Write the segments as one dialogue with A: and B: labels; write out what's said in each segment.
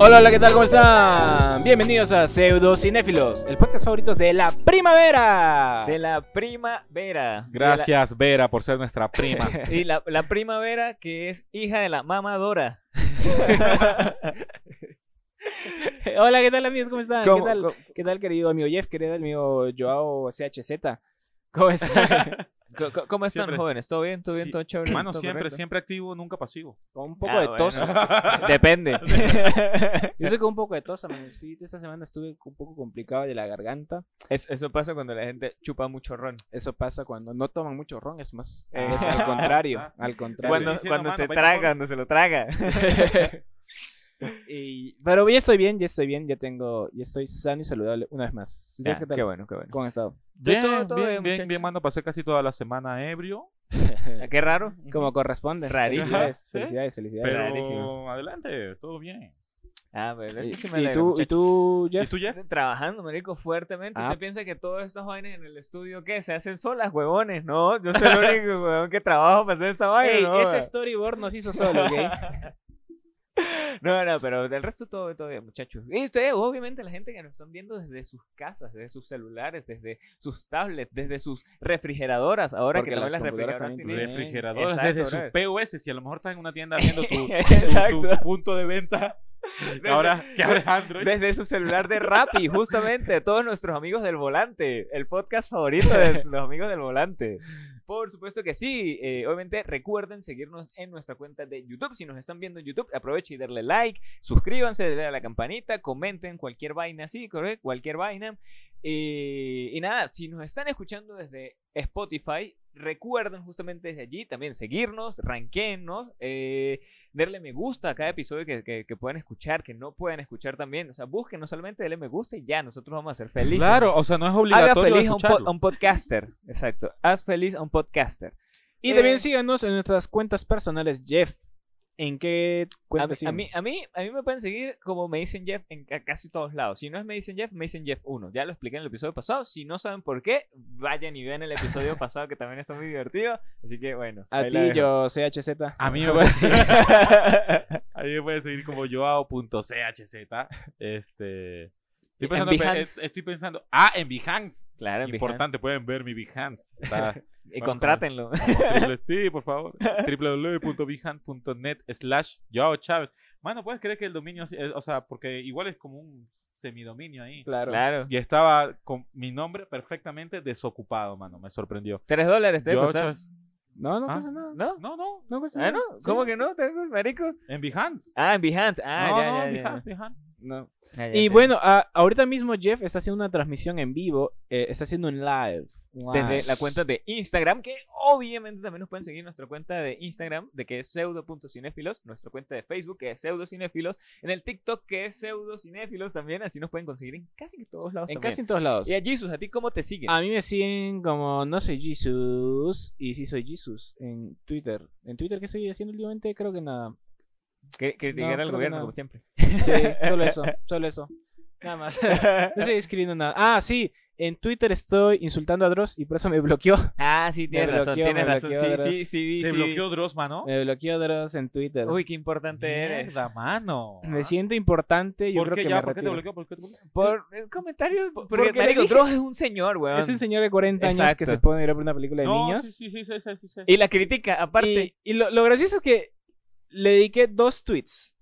A: Hola, hola, ¿qué tal? ¿Cómo están? Bienvenidos a Pseudo Cinéfilos, el podcast favorito de la primavera.
B: De la primavera.
C: Gracias, Vera, por ser nuestra prima.
B: Y la, la primavera que es hija de la mamadora.
A: Hola, ¿qué tal amigos? ¿Cómo están? ¿Qué
B: ¿Cómo-
A: tal? ¿Qué tal, querido amigo Jeff? Querido amigo Joao CHZ. ¿Cómo están?
B: ¿Cómo están,
C: Siempre.
B: jóvenes? ¿Todo bien? ¿Todo bien?
C: Sí.
B: ¿Todo chévere?
C: Hermano,
B: ¿Todo
C: siempre,
B: correcto?
C: siempre activo, nunca pasivo.
A: Con un poco
B: Ah,
A: de
B: bueno.
A: tos.
B: Depende.
A: Yo estoy con un poco de tos, amanecito. Esta semana estuve un poco complicado de la garganta.
B: Es- eso pasa cuando la gente chupa mucho ron.
A: Eso pasa cuando no toman mucho ron, es más.
B: Eh.
A: es al contrario, al contrario.
B: Cuando, cuando
C: mano,
B: se traga, cuando se lo traga.
A: Y- pero ya estoy bien, ya estoy bien, ya tengo, ya estoy sano y saludable una vez más. ¿Ustedes
B: Ah,
A: qué tal?
B: qué bueno, qué bueno.
A: ¿Cómo han estado?
C: Bien,
B: todo- todo
C: bien,
B: bien,
C: bien,
B: muchachos.
C: bien, mano. Pasé casi toda la semana ebrio.
B: Ah, Qué raro.
A: Como corresponde.
B: Rarísimo.
A: Felicidades, felicidades, felicidades.
C: Pero
B: Rarísimo.
C: adelante, todo bien.
B: Ah, pero
A: ¿Y,
B: eso sí me
A: y tú, ¿Y tú, Jeff?
C: ¿Y tú, Jeff?
B: Trabajando, marico, fuertemente.
A: Ah.
B: Usted piensa que todas estas vainas en el estudio, ¿qué? Se hacen solas, huevones, ¿no? Yo soy el único huevón que trabajo para hacer esta vaina,
A: Ey,
B: ¿no?
A: ese storyboard nos hizo solo, ¿ok?
B: No, no, pero del resto todo, todo bien, muchachos. Y ustedes, obviamente, la gente que nos están viendo desde sus casas, desde sus celulares, desde sus tablets, desde sus refrigeradoras. Ahora
A: Porque
B: que también
A: las
B: las refrigeradoras
A: también
B: tienen... Exacto,
C: desde su
B: brother.
C: POS. Si a lo mejor estás en una tienda viendo tu, tu- tu-
B: Exacto.
C: tu punto de venta. Ahora que abres Android.
B: Desde su celular de Rappi, justamente, todos nuestros amigos del volante, el podcast favorito de los amigos del volante. Por supuesto que sí, eh, obviamente recuerden seguirnos en nuestra cuenta de YouTube. Si nos están viendo en YouTube, aprovechen y darle like, suscríbanse, denle a la campanita, comenten cualquier vaina así, cualquier vaina. Eh, y nada, si nos están escuchando desde Spotify, recuerden justamente desde allí también seguirnos, ranquenos, eh, darle me gusta a cada episodio que, que, que puedan escuchar, que no puedan escuchar también. O sea, busquen, no solamente denle me gusta y ya, nosotros vamos a ser felices.
C: Claro, o sea, no es
B: Haga
C: obligatorio
B: feliz a un, po-
C: escucharlo.
B: a un podcaster. Exacto. Haz feliz a un podcaster.
A: Y
B: Eh,
A: también síganos en nuestras cuentas personales, Jeff. ¿En qué
B: A
A: cuenta
B: mí, a,
A: siguen?
B: mí, a, mí, a mí me pueden seguir como me dicen Jeff en ca- casi todos lados. Si no es me dicen Jeff, me dicen Jeff 1. Ya lo expliqué en el episodio pasado. Si no saben por qué, vayan y vean el episodio pasado que también está muy divertido. Así que bueno.
A: A ti, yo, CHZ.
C: A mí me puedes seguir, a mí me puedes seguir como joao.chz. Este. Estoy
B: En
C: pensando, en-
B: Behance.
C: estoy pensando. Ah, en Behance.
B: Claro, en
C: Importante, pueden ver mi Behance. Está.
B: Y contrátenlo.
C: triple- sí, por favor. www.behance.net slash Joao Chávez. Mano, ¿puedes creer que el dominio, eh, o sea, porque igual es como un semidominio ahí.
A: Claro.
B: claro.
C: Y estaba con mi nombre perfectamente desocupado, mano. Me sorprendió.
B: Tres dólares te.
A: No, no
C: Ah.
A: pasa nada.
B: ¿No?
C: No, no.
A: No pasa
B: Ah. ¿no? ¿Cómo que no? ¿Te- marico?
C: En Behance.
B: Ah, en Behance. Ah,
C: no,
B: ya,
C: no,
B: ya,
C: en
B: ya.
C: Behance, Behance.
A: No.
B: Ya,
A: Y bueno, a- ahorita mismo Jeff está haciendo una transmisión en vivo. eh, está haciendo un live.
B: desde la cuenta de Instagram, que obviamente también nos pueden seguir en nuestra cuenta de Instagram, de que es pseudo.cinéfilos, nuestra cuenta de Facebook, que es pseudocinéfilos, en el TikTok, que es pseudocinéfilos también, así nos pueden conseguir en casi todos lados
A: En
B: también.
A: casi en todos lados.
B: Y a Jesus, ¿a ti cómo te siguen?
A: A mí me siguen como no soy Jesus y sí soy Jesus en Twitter. En Twitter, ¿qué estoy haciendo últimamente? Creo que nada.
B: Que criticar
A: no,
B: al gobierno,
A: no.
B: como siempre.
A: Sí, solo eso, solo eso. Nada más. No estoy escribiendo nada. Ah, sí. En Twitter estoy insultando a Dross y por eso me bloqueó.
B: Ah, sí, tienes razón,
A: me
B: razón.
A: bloqueó,
B: Sí,
A: Dross.
B: sí, sí,
C: Te
B: sí.
C: bloqueó Dross, mano.
A: Me bloqueó Dross en Twitter.
B: Uy, qué importante eres.
C: Mierda, mano.
A: Me siento importante. Yo
C: ¿Por
A: creo
C: qué
A: que
C: ya?
A: me
C: ¿Por qué te bloqueó? ¿Por qué te bloqueó?
B: Por eh, comentarios, porque,
A: porque
B: marico,
A: dije-
B: Dross es un señor, weón.
A: Es un señor de 40 años que se pone a ir a ver una película de
C: No,
A: niños.
C: Sí, sí, sí, sí, sí, sí.
B: Y la critica, aparte.
A: Y, y lo, lo gracioso es que le dediqué dos tweets.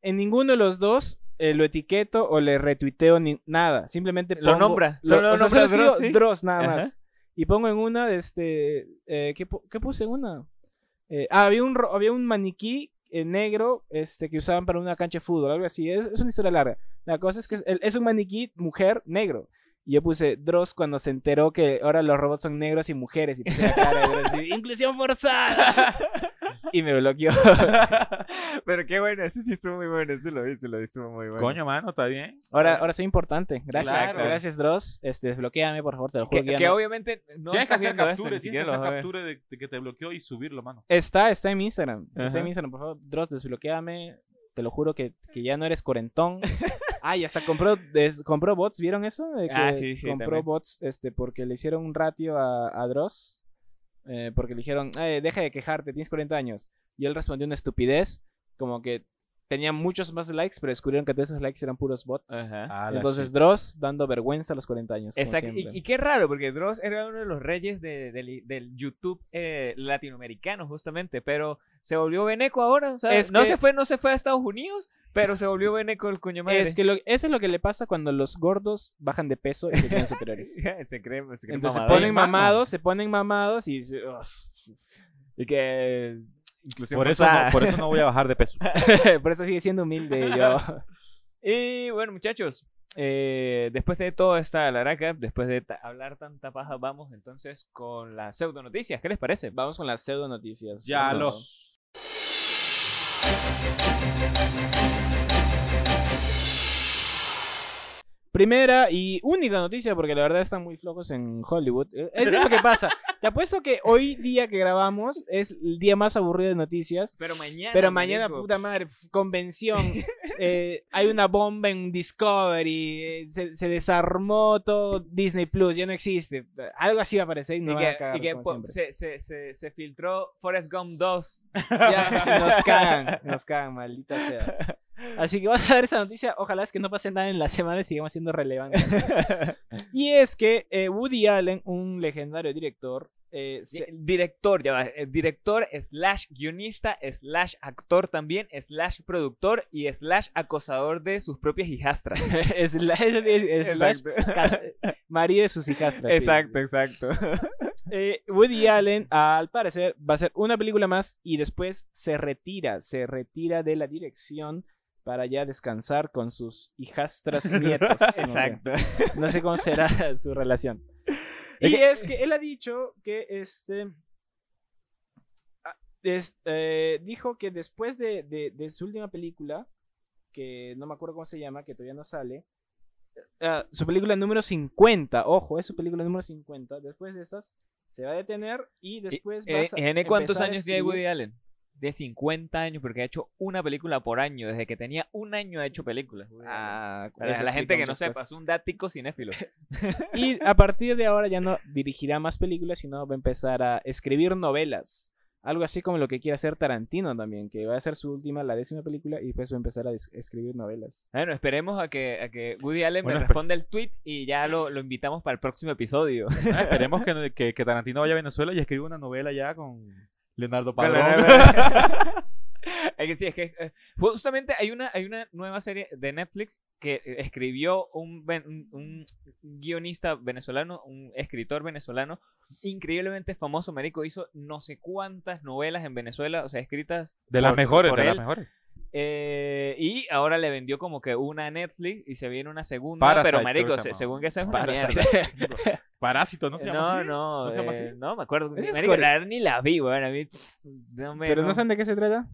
A: En ninguno de los dos eh, lo etiqueto o le retuiteo ni nada. Simplemente
B: Lo
A: pongo-
B: nombra, solo
A: o sea,
B: nombra
A: solo
B: Dross, ¿sí?
A: Dross nada
B: Ajá.
A: más. Y pongo en una, este, eh, ¿qué, qué puse en una? Eh, ah, había un, había un maniquí eh, negro este, que usaban para una cancha de fútbol, algo así. Es, es una historia larga. La cosa es que es, es un maniquí mujer negro. Y yo puse Dross cuando se enteró que ahora los robots son negros y mujeres. Y puse la cara de Dross y, ¡Inclusión forzada! y me bloqueó.
B: Pero qué bueno, ese sí estuvo muy bueno, ese lo vi, ese lo vi, estuvo muy bueno.
C: Coño, mano, está bien.
A: Ahora, ahora soy importante. Gracias.
B: Claro.
A: Gracias, Dross. Este, desbloqueame, por favor, te lo juro.
B: que,
A: que no-
B: obviamente no
C: tienes que hacer captura,
B: ni
C: tienes que hacer captura de, de que te bloqueó y subirlo, mano.
A: Está, está en mi Instagram. Está en mi Instagram, por favor. Dross, desbloqueame. Te lo juro que, que ya no eres cuarentón. ah, y hasta compró, des- compró bots, ¿vieron eso? Que
B: Ah, sí, sí,
A: Compró
B: también.
A: bots este, porque le hicieron un ratio a, a Dross. eh, porque le dijeron, "Eh, deja de quejarte, tienes 40 años. Y él respondió una estupidez, como que tenía muchos más likes, pero descubrieron que todos esos likes eran puros bots.
B: Ajá.
C: Ah,
A: Entonces
C: shit.
A: Dross dando vergüenza a los 40 años. como
B: Exacto. Y, qué raro, porque Dross era uno de los reyes de- del- del YouTube eh, latinoamericano, justamente, pero se volvió veneco ahora. O sea,
A: Es
B: no,
A: que-
B: se fue, no se fue a Estados Unidos, pero se volvió veneco el coño madre.
A: Es que lo- eso es lo que le pasa cuando los gordos bajan de peso y se creen superiores.
B: se creen, se creen
A: Entonces se ponen mamados, se ponen mamados y se- ugh.
B: Y que. Inclusión
C: Por eso, no, por eso no voy a bajar de peso.
A: por eso sigue siendo humilde yo.
B: Y bueno, muchachos, eh, después de toda esta laraca, después de ta- hablar tanta paja, vamos entonces con las pseudo noticias. ¿Qué les parece?
A: Vamos con las pseudo noticias.
C: Ya
A: Esto- Primera y única noticia, porque la verdad están muy flojos en Hollywood. Eh, Eso es lo que pasa. Te apuesto que hoy día que grabamos es el día más aburrido de noticias.
B: Pero mañana.
A: Pero mañana,
B: marico,
A: puta madre, convención. eh, hay una bomba en Discovery. eh, se, se desarmó todo Disney Plus, ya no existe. Algo así va a aparecer y
B: Y
A: no van a
B: que,
A: cagar,
B: y que se, se, se, se filtró Forrest Gump 2.
A: Ya, nos cagan, nos cagan, maldita sea. Así que vamos a ver esta noticia. Ojalá es que no pase nada en la semana y sigamos siendo relevantes. Y es que eh, Woody Allen, un legendario director, eh, se-
B: Director, ya va. eh, Director, slash guionista, slash actor también, slash productor y slash acosador de sus propias hijastras.
A: slash cas- marido de sus hijastras. sí.
B: Exacto, exacto.
A: Eh, Woody Allen, al parecer, va a hacer una película más y después se retira, se retira de la dirección para ya descansar con sus hijastras nietos. No sé.
B: Exacto.
A: No sé cómo será su relación. Y es que él ha dicho que este. ah, es- eh, dijo que después de, de- de su última película, que no me acuerdo cómo se llama, que todavía no sale, ah, su película número 50, ojo, es su película número 50, después de esas se va a detener y después va a
B: Eh,
A: sa-
B: ¿Gene cuántos
A: empezar a
B: años tiene Woody Allen? De 50 años, porque ha hecho una película por año. Desde que tenía un año ha hecho películas. Woody Allen.
A: Ah,
B: Para la gente que no sepa, es un dático cinéfilo.
A: Y a partir de ahora ya no dirigirá más películas, sino va a empezar a escribir novelas. Algo así como lo que quiere hacer Tarantino también, que va a ser su última, la décima película, y después va a empezar a es- escribir novelas.
B: Bueno, esperemos a que, a que Woody Allen
C: Bueno,
B: me responda el tweet y ya lo, lo invitamos para el próximo episodio.
C: Ah, esperemos que, que, que Tarantino vaya a Venezuela y escriba una novela ya con Leonardo Padrón.
B: es que sí, es que eh, justamente hay una, hay una nueva serie de Netflix que eh, escribió un, un- un guionista venezolano, un escritor venezolano, increíblemente famoso, Marico, hizo no sé cuántas novelas en Venezuela, o sea, escritas
C: De las mejores,
B: por
C: de las mejores.
B: Eh, y ahora le vendió como que una a Netflix y se viene una segunda,
C: Parasite,
B: pero marico,
C: se
B: según que esa es una.
C: Parásito, ¿no se llama
B: No,
C: así?
B: no,
C: ¿No se llama
B: eh,
C: así?
B: no me acuerdo. Marico, la ni la vi, weón. Mí no me.
A: Pero no
B: no-
A: saben de qué se trata.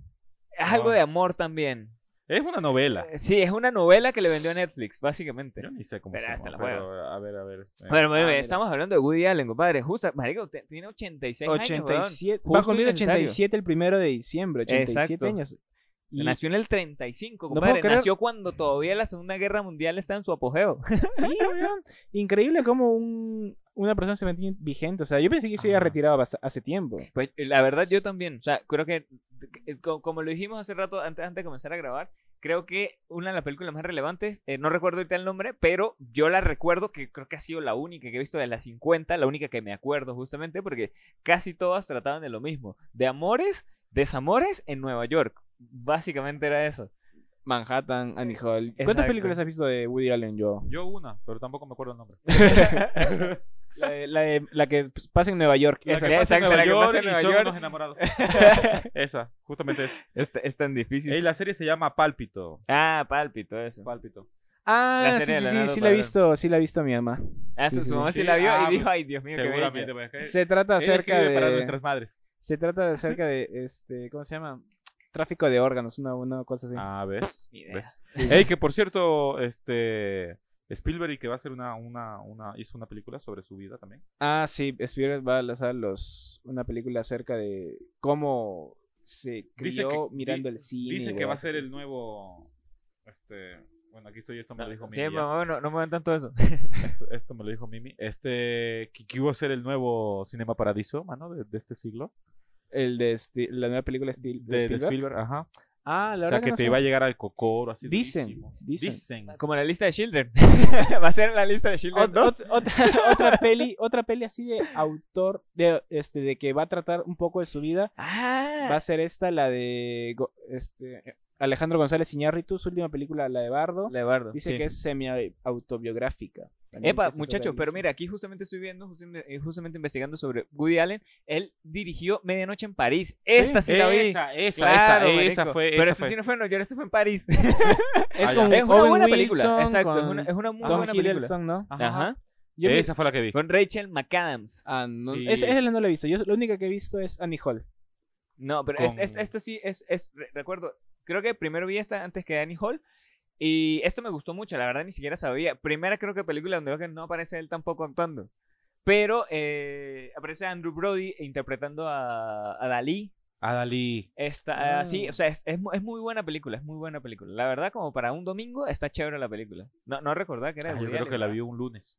B: Es algo
C: No.
B: de amor también.
C: Es una novela.
B: Eh, Sí, es una novela que le vendió a Netflix, básicamente.
C: Yo ni sé cómo
B: Pero
C: se
B: hasta
C: llama.
B: la
C: pero, a ver, a ver. eh,
B: Bueno, bueno,
A: Ah, mira.
B: estamos hablando de Woody Allen, compadre. Justo, marico, tiene 86 años,
A: 87,
B: weón.
A: va a cumplir
B: innecesario.
A: 87 el primero de diciembre, 87
B: Exacto.
A: años. Y-
B: Nació en el 35,
A: No
B: compadre.
A: creer-
B: Nació cuando todavía la Segunda Guerra Mundial está en su apogeo.
A: Sí, weón. Increíble cómo un, una persona se mantiene vigente. O sea, yo pensé que se había
C: Ajá.
A: retirado hace tiempo.
B: Pues eh, la verdad yo también, o sea, creo que eh, co- como lo dijimos hace rato antes, antes de comenzar a grabar, creo que una de las películas más relevantes, eh, no recuerdo ahorita el nombre, pero yo la recuerdo que creo que ha sido la única que he visto de las 50, la única que me acuerdo justamente porque casi todas trataban de lo mismo, de amores, desamores en Nueva York. Básicamente era eso.
A: Manhattan, Annie Hall. ¿Cuántas
B: Exacto.
A: películas has visto de Woody Allen yo?
C: Yo una, pero tampoco me acuerdo el nombre.
A: La, de- la, de- la que pasa en Nueva York.
C: La
A: esa.
C: que pasa en
B: exacto,
C: Nueva
B: la que
C: York
B: pasa en
C: y
B: Nueva
C: son
B: York.
C: unos enamorados. esa, justamente esa.
B: Es, es tan difícil.
C: Y la serie se llama Pálpito.
B: Ah, pálpito, eso.
C: Pálpito.
A: Ah,
B: La
A: sí,
B: serie de
A: sí, sí,
B: Leonardo
A: sí la he
B: Padrón.
A: visto, sí la he visto mi mamá.
B: Ah,
A: Sí,
B: su,
A: sí,
B: su
A: sí.
B: mamá sí
C: Sí,
B: la vio
C: ah,
B: y dijo, ay, Dios mío, qué
C: Seguramente.
B: bella".
C: pues, es que
A: Se trata acerca
C: escribe para
A: de
C: nuestras madres.
A: Se trata acerca de este, ¿cómo se llama? Tráfico de órganos, una, una cosa así.
C: Ah, ¿ves?
B: Ni idea.
C: ¿Ves?
A: Sí.
C: Ey, que por cierto, este Spielberg que va a hacer una, una, una, hizo una película sobre su vida también.
A: Ah, sí, Spielberg va a lanzar los, una película acerca de cómo se
C: Dice
A: crió
C: que-
A: mirando
C: di-
A: el cine.
C: Dice que va a ser
A: así.
C: el nuevo, este, bueno, aquí estoy, esto me lo dijo
B: Sí,
C: Mimi. ya.
B: mamá, no, no me ven tanto eso.
C: Esto, esto me lo dijo Mimi. Este, que, que iba a ser el nuevo Cinema Paradiso, mano, de, de este siglo.
A: El de Sti- la nueva película de,
C: De, de
A: Spielberg.
C: Ajá.
A: Ah, la
C: O
A: verdad
C: sea,
A: que,
C: que
A: no
C: te
A: sé.
C: iba a llegar al cocoro, así
A: Dicen, dicen.
C: Dicen.
B: Como la lista de Children. Va a ser la lista de Children
A: Ot-
B: 2.
A: ot- otra, otra peli, otra peli así de autor, de, este, de que va a tratar un poco de su vida. Va
B: Ah,
A: a ser esta, la de este, Alejandro González Iñárritu, su última película, la de Bardo. Dice
B: sí.
A: que es semi-autobiográfica.
B: Epa, muchachos, pero mira, aquí justamente estoy viendo, justamente, eh, justamente investigando sobre Woody Allen. Él dirigió Medianoche en París. Esta sí, la vi.
C: Esa, esa,
B: Claro,
C: esa, esa fue.
B: Pero
C: esa fue.
B: sí no fue en Nueva York, esta fue en París.
A: Es
C: Ah,
A: con
B: es una
A: Owen
B: buena
A: Wilson,
B: película. Exacto, es
A: con
B: una, es una muy
A: Tom
B: buena película.
A: ¿no?
B: Ajá.
A: Yo vi-
C: Esa fue la que vi.
B: Con Rachel McAdams.
A: Ah, no,
C: Sí.
A: esa, esa no la he visto. Yo la única que he visto es Annie Hall.
B: No, pero es-
C: Con-
B: esta, esta sí es, es- re- recuerdo, creo que primero vi esta antes que Annie Hall. Y esta me gustó mucho, la verdad ni siquiera sabía. Primera creo que película donde no aparece él tampoco actuando. Pero eh, aparece Andrew Brody interpretando a, a Dalí.
C: A Dalí.
B: Está
A: Ah.
B: así, o sea, es, es, mu- es muy buena película, es muy buena película. La verdad, como para un domingo, está chévere la película. No, no recordaba que era
C: Ah, yo creo que la vi un lunes.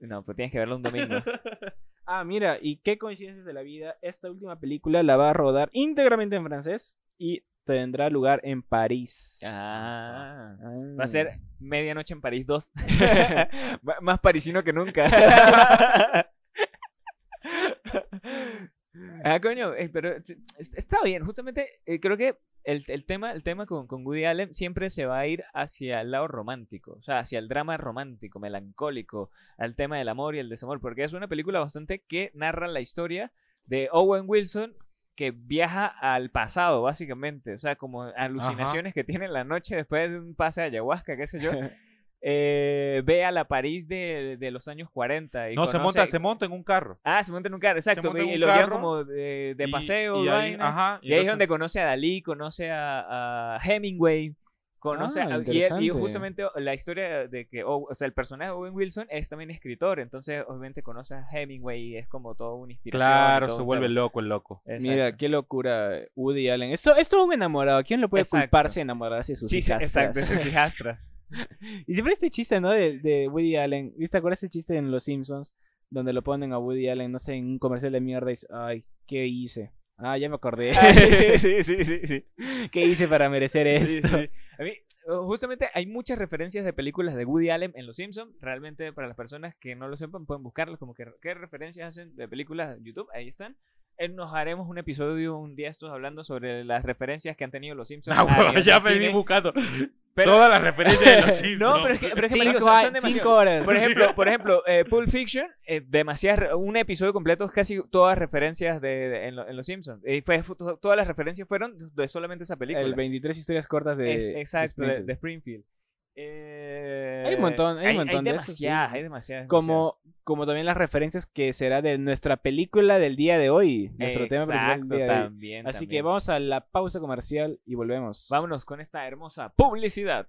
B: No, pero tienes que verla un domingo.
A: Ah, mira, y qué coincidencias de la vida. Esta última película la va a rodar íntegramente en francés y tendrá lugar en París.
B: ah.
A: Ah.
B: Va a ser Medianoche en París 2. M- Más parisino que nunca. ah, coño, eh, pero es- es- está bien. Justamente eh, creo que el, el tema, el tema con, con Woody Allen siempre se va a ir hacia el lado romántico, o sea, hacia el drama romántico, melancólico, al tema del amor y el desamor, porque es una película bastante que narra la historia de Owen Wilson que viaja al pasado, básicamente, o sea, como alucinaciones que tiene en la noche después de un pase de ayahuasca, qué sé yo. eh, ve a la París de, de los años 40. Y
C: No, se monta, se monta en un carro.
B: Ah, se monta en un carro, exacto. y lo llevan como de, de
C: Y-
B: paseo.
C: Y, ahí,
B: vaina.
C: ajá,
B: Y ahí es donde conoce a Dalí, conoce a, a Hemingway, conoce
A: Ah,
B: a- y, y, justamente la historia de que, o o sea, el personaje de Owen Wilson es también escritor, entonces obviamente conoce a Hemingway y es como toda una inspiración.
C: Claro,
B: todo
C: se
B: un
C: vuelve
B: tema.
C: loco el loco.
B: Exacto.
A: Mira, qué locura, Woody Allen. Esto, esto es un enamorado. ¿Quién lo puede
B: Exacto.
A: culparse de enamorarse de sus
B: Sí,
A: hijastras?
B: exacto, sus hijastras.
A: Y siempre este chiste, ¿no? De, de Woody Allen. ¿Viste? ¿Acuerdas ese chiste en Los Simpsons? Donde lo ponen a Woody Allen, no sé, en un comercial de mierda y dice, ay, ¿qué hice? Ah, ya me acordé.
B: sí, sí, sí, sí.
A: ¿Qué hice para merecer esto?
B: sí. A mí, uh, justamente hay muchas referencias de películas de Woody Allen en Los Simpsons. Realmente, para las personas que no lo sepan, pueden buscarlas como que qué referencias hacen de películas de YouTube. Ahí están. Eh, nos haremos un episodio un día estos hablando sobre las referencias que han tenido los Simpsons.
C: Ah,
B: a
C: huevo,
B: nivel
C: ya me vi
B: cine.
C: buscando
B: Pero-
C: todas las referencias de los Simpsons.
B: No, pero es que, pero es que,
A: Cinco,
B: son- son demasiado-
A: cinco horas.
B: Por ejemplo, por ejemplo eh, Pulp Fiction, eh, demasiadas, un episodio completo es casi todas referencias de, de- en, lo- en Los Simpsons. Y fue, fue- to- todas las referencias fueron de solamente esa película.
A: El 23 historias cortas de.
B: Es-
A: de
B: exacto, de,
A: Springfield.
B: de Springfield. Eh,
A: Hay un montón, hay un montón de esos, sí,
B: demasiadas,
A: sí.
B: hay demasiadas.
A: Como, como también las referencias que será de nuestra película del día de hoy. Nuestro tema principal del de
B: también,
A: Así que vamos a la pausa comercial y volvemos.
B: Vámonos con esta hermosa publicidad.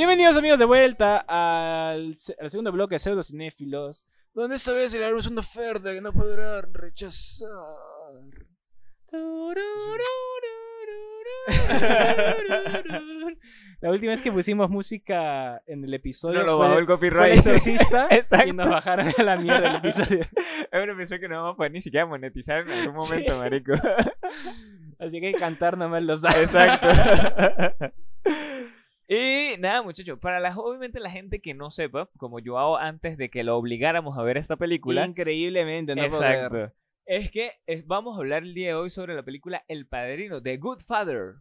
A: Bienvenidos amigos de vuelta al, al segundo bloque de Pseudocinéfilos, donde esta vez haremos una oferta que no podrá rechazar. La última vez que pusimos música en el episodio
B: No lo
A: fue,
B: bajó el
A: fue el
B: copyright.
A: exorcista
B: Exacto.
A: y nos bajaron a la mierda el episodio.
B: Ahora pensó que no vamos a poder ni siquiera monetizar en algún momento,
A: Sí.
B: marico.
A: Así que cantar nomás los
B: Exacto. Y nada, muchachos, para la, obviamente la gente que no sepa, como yo hago antes de que lo obligáramos a ver esta película,
A: Increíblemente, no
B: exacto, es que es- vamos a hablar el día de hoy sobre la película El Padrino, The Good Father.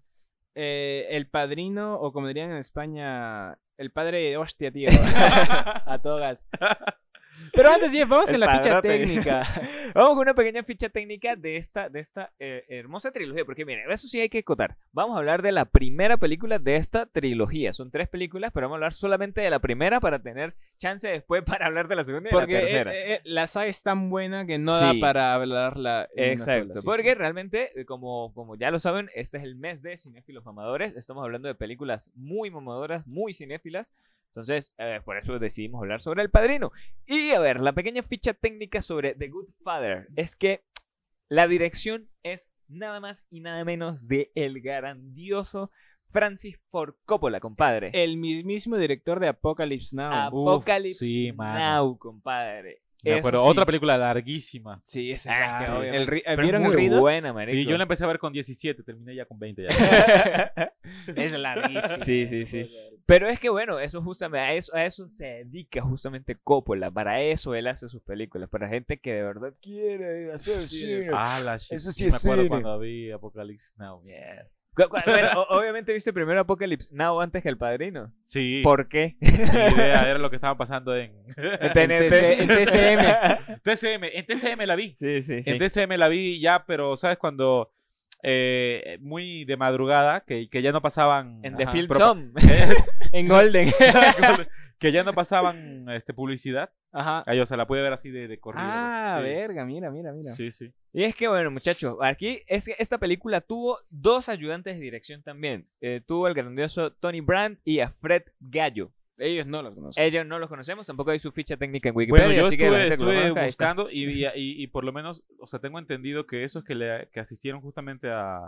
A: Eh, el padrino, o como dirían en España, el padre de hostia, tío. a todo gas. Pero antes, Jeff, vamos con la ficha técnica.
B: Vamos con una pequeña ficha técnica de esta, de esta eh, hermosa trilogía, porque miren, eso sí hay que acotar. Vamos a hablar de la primera película de esta trilogía. Son tres películas, pero vamos a hablar solamente de la primera para tener chance después para hablar de la segunda y de la
A: eh,
B: tercera.
A: eh, la saga es tan buena que no da
B: Sí.
A: para hablarla en una sola,
B: Exacto,
A: sí,
B: porque
A: sí.
B: realmente, como, como ya lo saben, este es el mes de cinéfilos mamadores. Estamos hablando de películas muy mamadoras, muy cinéfilas. Entonces, eh, por eso decidimos hablar sobre El Padrino. Y a ver, la pequeña ficha técnica sobre The Good Father es que la dirección es nada más y nada menos de el grandioso Francis Ford Coppola, compadre.
A: El mismísimo director de Apocalypse Now.
B: Apocalypse
C: sí, mano.
B: Now, compadre. Eso
C: acuerdo,
B: sí.
C: otra película larguísima.
A: Sí, ese
B: Ah,
A: el
B: Pero
A: ¿Vieron el
B: muy buena, marico.
C: Sí, yo la empecé a ver con 17, terminé ya con 20 ya.
A: Es larguísimo.
B: Sí, sí, sí. Pero es que bueno, eso justamente, a eso, a eso se dedica justamente Coppola, para eso él hace sus películas, para gente que de verdad quiere hacer cine.
C: ah, la shit.
B: Eso sí
C: me
B: es
C: acuerdo
B: cine.
C: cuando vi Apocalypse Now.
B: Cu- cu- bueno, o- obviamente viste primero Apocalypse Now antes que El Padrino.
C: Sí,
B: ¿Por qué?
C: idea, era lo que estaba pasando en
A: En en TCM.
C: TCM. En TCM la vi.
B: Sí, sí, sí.
C: En TCM la vi ya, pero ¿sabes? Cuando eh, muy de madrugada, que, que ya no pasaban...
B: En The
C: ajá,
B: Film
C: propa-
B: Tom.
A: En Golden.
C: que ya no pasaban este, publicidad.
A: Ajá.
C: Ahí, o sea, la pude ver así de, de corrido.
A: Ah,
C: sí.
A: verga, mira, mira, mira.
C: Sí, sí.
B: Y es que bueno, muchachos, aquí es que esta película tuvo dos ayudantes de dirección también. Eh, tuvo el grandioso Tony Brandt y a Fred Gallo.
A: Ellos no los conocen.
B: Ellos no los conocemos, tampoco hay su ficha técnica en Wikipedia,
C: Bueno, yo
B: así
C: estuve,
B: que
C: estuve
B: conozca,
C: buscando y, y, y- y por lo menos, o sea, tengo entendido que esos que, le, que asistieron justamente a,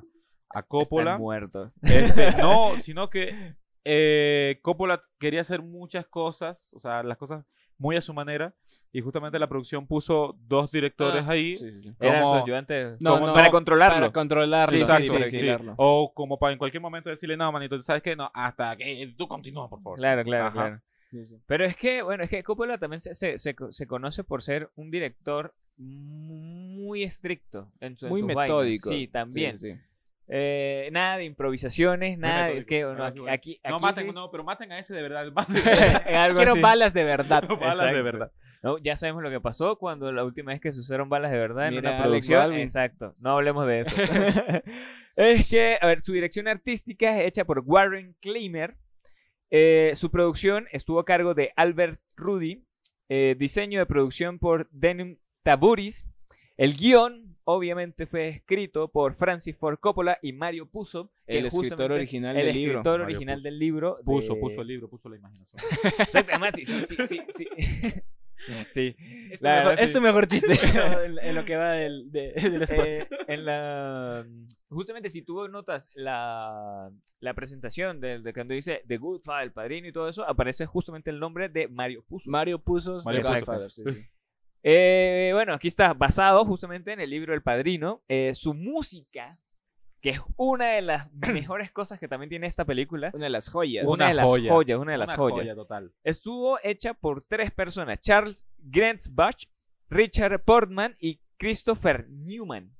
C: a Coppola,
B: Están muertos.
C: este, no, sino que eh, Coppola quería hacer muchas cosas, o sea, las cosas muy a su manera, y justamente la producción puso dos directores
A: Ah,
C: ahí,
A: Sí, sí, sí.
B: Eran sus
C: como-
B: ayudantes
A: No,
C: como
A: no,
B: para controlarlo.
A: Para controlarlo.
B: Sí, exacto,
A: para
C: o como para en cualquier momento decirle, no, manito, ¿sabes qué? No, hasta que tú continúa, por favor.
B: Claro, claro,
C: Ajá.
B: claro.
A: Sí, sí.
B: Pero es que, bueno, es que Coppola también se, se, se, se conoce por ser un director muy estricto en su
A: Muy metódico.
B: Sí, también.
A: Sí, sí.
B: Eh, nada de improvisaciones, nada de que
C: Ah,
B: no, aquí,
C: No
B: aquí
C: maten,
B: sí.
C: no, pero maten a ese de verdad.
A: Quiero
B: así.
A: balas de verdad.
C: No, balas de verdad.
B: No, ya sabemos lo que pasó cuando la última vez que se usaron balas de verdad en una producción. Exacto, no hablemos de eso. es que, a ver, su dirección artística es hecha por Warren Klimer. Eh, su producción estuvo a cargo de Albert Rudy. Eh, diseño de producción por Denim Taburis. El guion, obviamente, fue escrito por Francis Ford Coppola y Mario Puzo.
A: El escritor original
B: el
A: del libro.
B: escritor
C: Mario
B: original
C: Puzo.
B: del libro.
C: Puso,
B: de-
C: puso el libro, puso la imaginación.
B: Exacto, además, sí, sí, sí, sí. sí. Sí.
A: Es tu
B: La
A: mejor, chiste en, en lo que va del, de, del spot.
B: Eh, en la justamente si tú notas la, la presentación de, de cuando dice The Good Father, el padrino y todo eso, aparece justamente el nombre de Mario Puzo.
A: Mario Pusos
C: Mario Puzo.
A: Godfather, sí, sí.
B: Eh, bueno, aquí está basado justamente en el libro El Padrino. Eh, su música, que es una de las mejores cosas que también tiene esta película.
A: Una de las joyas.
B: Una,
C: Una
B: de las
C: joya.
B: joyas, una de las
C: Una
B: joyas.
C: joya total.
B: Estuvo hecha por tres personas: Charles Grenzbach, Richard Portman y Christopher Newman.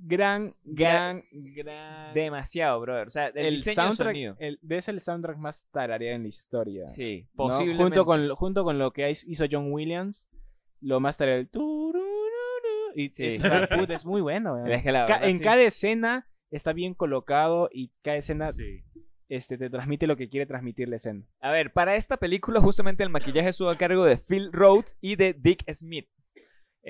A: Gran, gran, gran.
B: Demasiado, brother. O sea, el,
A: el
B: diseño de
A: soundtrack,
B: sonido.
A: el, de ese el soundtrack más tarareado en la historia.
B: Sí,
A: ¿no?
B: posiblemente.
A: Junto, con, junto con lo que hizo John Williams, lo más tarareado. el Y
B: Sí.
A: es, puta, es muy bueno.
B: Es que verdad,
A: en
B: sí.
A: cada escena está bien colocado y cada escena
C: Sí.
A: este, te transmite lo que quiere transmitir la escena.
B: A ver, para esta película justamente el maquillaje estuvo a cargo de Phil Rhodes y de Dick Smith.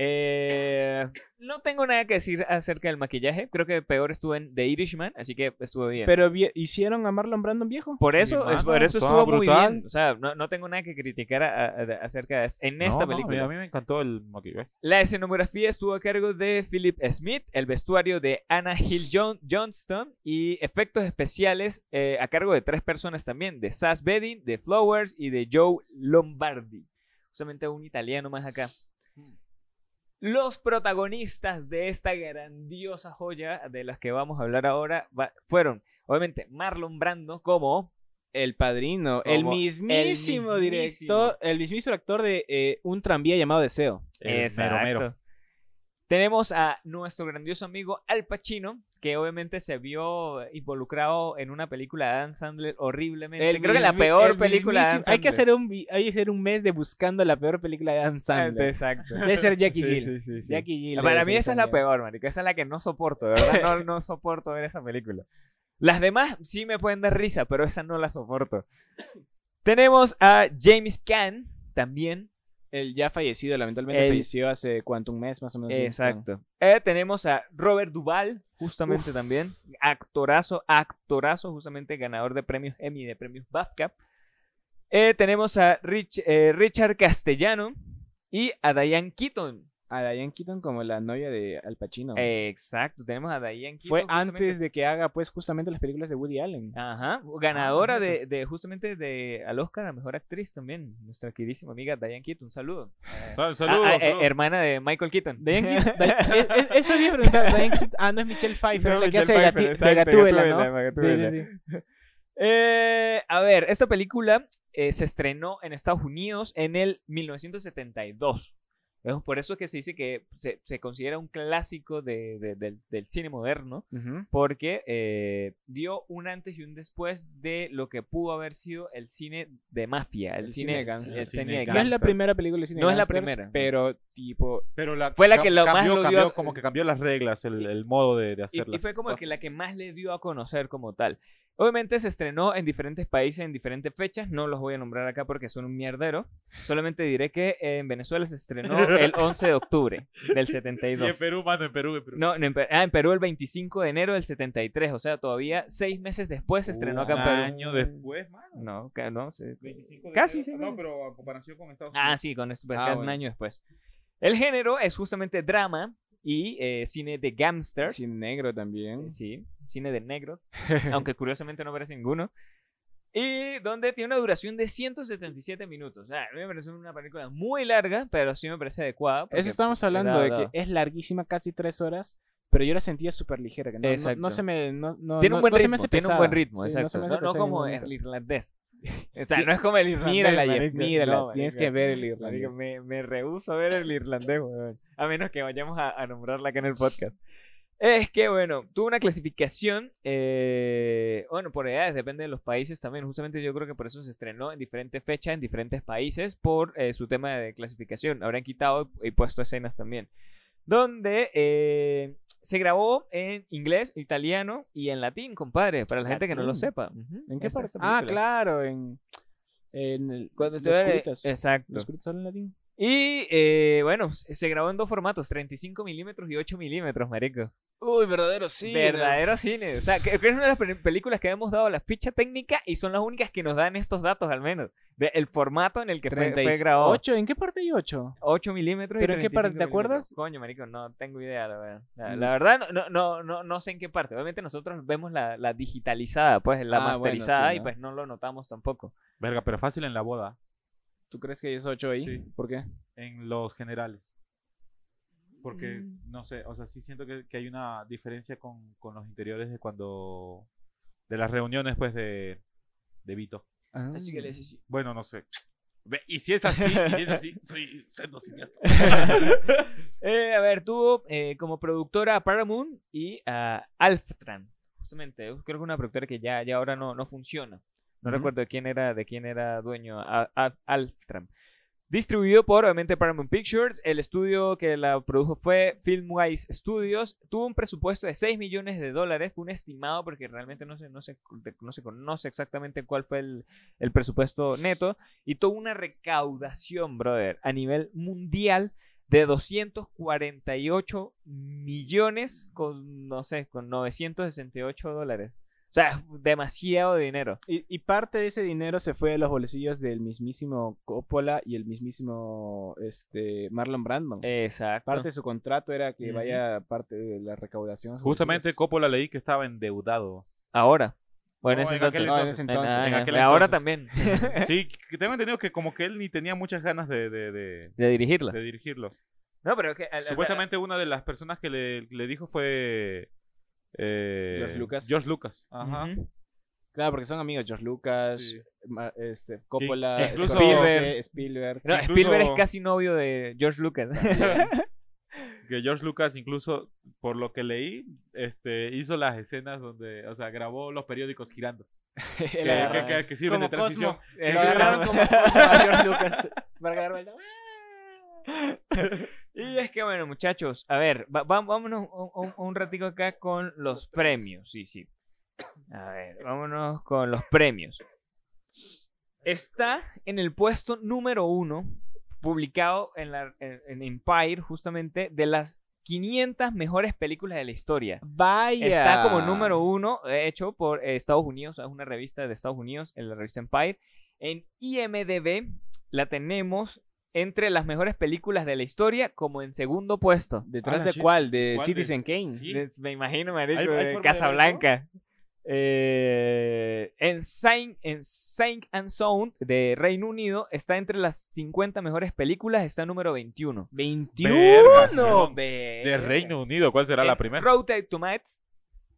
B: Eh, no tengo nada que decir acerca del maquillaje. Creo que peor estuvo en The Irishman, así que estuvo bien.
A: Pero vi- hicieron a Marlon Brandon viejo.
B: por eso,
C: Mi
B: es-
C: mano,
B: por eso
C: estaba
B: estuvo muy
C: brutal.
B: bien. O sea, no, no tengo nada que criticar a- a- a- acerca de es- en esta
C: No, no,
B: película.
C: a mí me encantó el maquillaje.
B: La escenografía estuvo a cargo de Philip Smith, el vestuario de Anna Hill John- Johnston y efectos especiales eh, a cargo de tres personas también, de Sass Bedin, de Flowers y de Joe Lombardi. Justamente un italiano más acá. Los protagonistas de esta grandiosa joya de las que vamos a hablar ahora va- fueron, obviamente, Marlon Brando como
A: El padrino, el
B: Como el
A: mismísimo
B: mismísimo.
A: director, el mismísimo actor de eh, un tranvía llamado Deseo.
C: El
B: Exacto.
C: mero mero.
B: Tenemos a nuestro grandioso amigo Al Pacino, que obviamente se vio involucrado en una película de Adam Sandler horriblemente.
A: El
B: Creo que la peor
A: el
B: película de Adam
A: mismísimo- Hay que
B: Sandler.
A: hacer un hay que hacer un mes de buscando la peor película de Adam Sandler.
B: Exacto.
A: Debe ser Jackie
B: Sí,
A: Jill.
B: sí, sí, sí.
A: Jackie Jill.
B: Para
A: debe
B: mí esa es la peor, marico. Esa es la que no soporto, de verdad. No, no soporto ver esa película. Las demás sí me pueden dar risa, pero esa no la soporto. Tenemos a James Caan, también.
A: El ya fallecido, lamentablemente
B: El-
A: falleció hace cuánto, un mes más o menos.
B: Exacto. Eh, tenemos a Robert Duvall, justamente también. Actorazo, actorazo, justamente ganador de premios Emmy, de premios BAFTA. Eh, tenemos a Rich- eh, Richard Castellano y a Diane Keaton.
A: A Diane Keaton como la novia de Al Pacino.
B: Exacto, tenemos a Diane Keaton.
A: Fue
B: justamente-
A: antes de que haga, pues, justamente las películas de Woody Allen.
B: Ajá, ganadora
A: Ah,
B: de, de justamente de al Oscar a Mejor Actriz también. Nuestra queridísima amiga Diane Keaton, un saludo. Eh,
C: Sal-
B: ah,
C: Saludos.
B: ah, eh, hermana de Michael Keaton.
A: Diane Keaton. Es- es- eso iba a preguntar. Diane Keaton- Ah, no es Michelle Pfeiffer,
B: No,
A: la que
B: Michelle
A: hace de,
B: Pfeiffer,
A: de
B: exacto,
A: Gatúbela,
B: Gatúbela,
A: ¿no?
B: Gatúbela.
A: Sí, sí, sí.
B: Eh, a ver, esta película eh, se estrenó en Estados Unidos en el 1972. Es por eso que se dice que se, se considera un clásico de- de- del, del cine moderno,
A: Ujú.
B: porque eh, dio un antes y un después de lo que pudo haber sido el cine de mafia, el,
A: El
B: cine,
A: cine gangster.
B: el
C: Cine
B: de
A: No es la primera película de cine
B: No es la
A: gangsters,
B: primera.
A: Pero, tipo,
C: Pero la,
B: Fue la que lo más
C: cambió,
B: lo dio
C: cambió, como que cambió las reglas, el, el modo de, de
B: Y,
C: hacerlas.
B: y fue como que la que más le dio a conocer como tal. Obviamente se estrenó en diferentes países, en diferentes fechas. No los voy a nombrar acá porque son un mierdero. Solamente diré que en Venezuela se estrenó el 11 de octubre del
C: Y en
B: 72.
C: Perú, mano, en Perú, en Perú.
B: No, en, ah, en Perú el 25 de enero del 73. O sea, todavía seis meses después se estrenó acá en
C: Un
B: Perú.
C: año después, mano.
B: No, ca- no, se-
C: 25 de
B: Casi, sí,
C: No, pero a comparación con Estados
B: Ah,
C: Unidos.
B: sí, con esto, pues,
A: Ah,
B: acá un
A: bueno,
B: año después. El género es justamente drama y eh, cine de gangsters.
A: cine negro también.
B: Sí, cine de negro, aunque curiosamente no aparece ninguno. Y donde tiene una duración de 177 minutos. O sea, a mí me parece una película muy larga, pero sí me parece adecuada.
A: Eso estamos hablando de que es larguísima, casi tres horas, pero yo la sentía súper ligera. Que no, no- no se me. No, no-
B: Tiene un buen
A: se
B: ritmo,
A: me hace
B: tiene un
A: pesada.
B: buen ritmo,
A: Sí,
B: exacto.
A: se me
B: No,
A: hace
B: como el irlandés. O sea, no es como el irlandés.
A: Mírala, Jeff, mírala.
B: No,
A: Tienes que ver el irlandés.
B: me, me rehúso a ver el irlandés, weón. A menos que vayamos a, a nombrarla acá en el podcast. Es que, bueno, tuvo una clasificación, eh, bueno, por edades, depende de los países también. Justamente yo creo que por eso se estrenó en diferentes fechas, en diferentes países, por eh, su tema de clasificación. Habrán quitado y puesto escenas también. Donde eh, se grabó en inglés, italiano y en latín, compadre, para la gente que no lo sepa.
A: ¿En qué
B: esta-
A: parte? Ah,
B: película.
A: claro, en. En el,
B: Cuando
A: los
B: te-
A: curitas.
B: Exacto.
A: Los curitas hablan latín.
B: Y eh, bueno, se grabó en dos formatos, 35 milímetros y 8 milímetros, marico.
A: Uy, verdadero sí.
B: Verdadero cine. O sea, que, que es una de las pe- películas que hemos dado la ficha técnica y son las únicas que nos dan estos datos, al menos. De el formato en el que fue, fue grabado.
A: 38, ¿en qué parte hay 8?
B: 8 milímetros y
A: ¿Pero en qué parte?
B: 35
A: ¿Te acuerdas?
B: Coño, marico, no tengo idea, la verdad. La,
A: Mm.
B: la verdad, no, no, no, no sé en qué parte. Obviamente nosotros vemos la, la digitalizada, pues, la
A: Ah, bueno,
B: masterizada
A: sí,
B: y
A: ¿no?
B: pues no lo notamos tampoco.
C: Verga, pero fácil en la boda,
A: ¿Tú crees que es 8 ahí?
C: Sí.
A: ¿Por qué?
C: en los generales. Porque,
B: Mm.
C: no sé, o sea, sí siento que, que hay una diferencia con, con los interiores de cuando... De las reuniones, pues, de, de Vito.
B: Así que
A: Ah.
B: les
C: Bueno, no sé. Ve, Y si es así, y si es así, soy siendo cineasta.
B: Eh, a ver, tuvo eh, como productora a Paramount y a Alftran. Justamente, creo que una productora que ya, ya ahora no, no funciona. No recuerdo de quién era, de quién era dueño, a- a- Alftran. Distribuido por, obviamente, Paramount Pictures. El estudio que la produjo fue Filmwise Studios. Tuvo un presupuesto de 6 millones de dólares. Fue un estimado porque realmente no se, no se, no se conoce exactamente cuál fue el, el presupuesto neto. Y tuvo una recaudación, brother, a nivel mundial de 248 millones con, no sé, con 968 dólares. Sea, demasiado dinero.
A: Y, y parte de ese dinero se fue a los bolsillos del mismísimo Coppola y el mismísimo este, Marlon Brando.
B: Exacto.
A: parte de su contrato era que vaya parte de la recaudación.
C: Justamente
A: bolsillos.
C: Coppola leí que estaba endeudado.
B: Ahora. Bueno,
C: No,
B: en ese entonces.
A: No, en ese
C: entonces.
B: Ah,
C: en
B: ahora
C: entonces.
B: también.
C: Sí, que tengo entendido que como que él ni tenía muchas ganas de, de, de,
B: de dirigirla.
C: de dirigirlo.
B: No, pero que.
C: Supuestamente una de las personas que le, le dijo fue... eh,
A: George Lucas.
C: George Lucas. Ajá.
A: Claro, porque son amigos George Lucas,
C: Sí.
A: este, Coppola,
C: que incluso-
A: Scorsese, Spielberg.
B: No,
C: Incluso-
B: Spielberg es casi novio de George Lucas.
C: que George Lucas incluso, por lo que leí, este, hizo las escenas donde, o sea, grabó los periódicos girando. Que, que-
A: agarra-
C: que- que sirven de transición.
A: Cosmo.
B: Eh,
A: Lo
B: sí,
A: agarraron
B: claro.
A: como Cosmo a George Lucas para.
B: Y es que bueno, muchachos, a ver, va- va- vámonos un, un- ratico acá con los premios. Sí, sí. A ver, vámonos con los premios. Está en el puesto número uno, publicado en, la, en, en Empire, justamente, de las 500 mejores películas de la historia.
A: Vaya.
B: Está como número uno, eh, hecho por Estados Unidos, es una revista de Estados Unidos, en la revista Empire. En IMDB la tenemos entre las mejores películas de la historia, como en segundo puesto.
A: ¿Detrás
C: Ah,
A: de
C: sí.
A: cuál? De
C: ¿Cuál de-
A: Citizen Kane.
C: Sí.
B: Me imagino, marico,
C: ¿Hay- hay
B: de
C: forma de
B: Casablanca. Eh, en Saint, en Saint and Sound de Reino Unido está entre las 50 mejores películas, está número 21.
A: 21.
C: Verga, son
A: ve.
C: De Reino Unido, ¿cuál será la primera?
B: Rotten Tomatoes,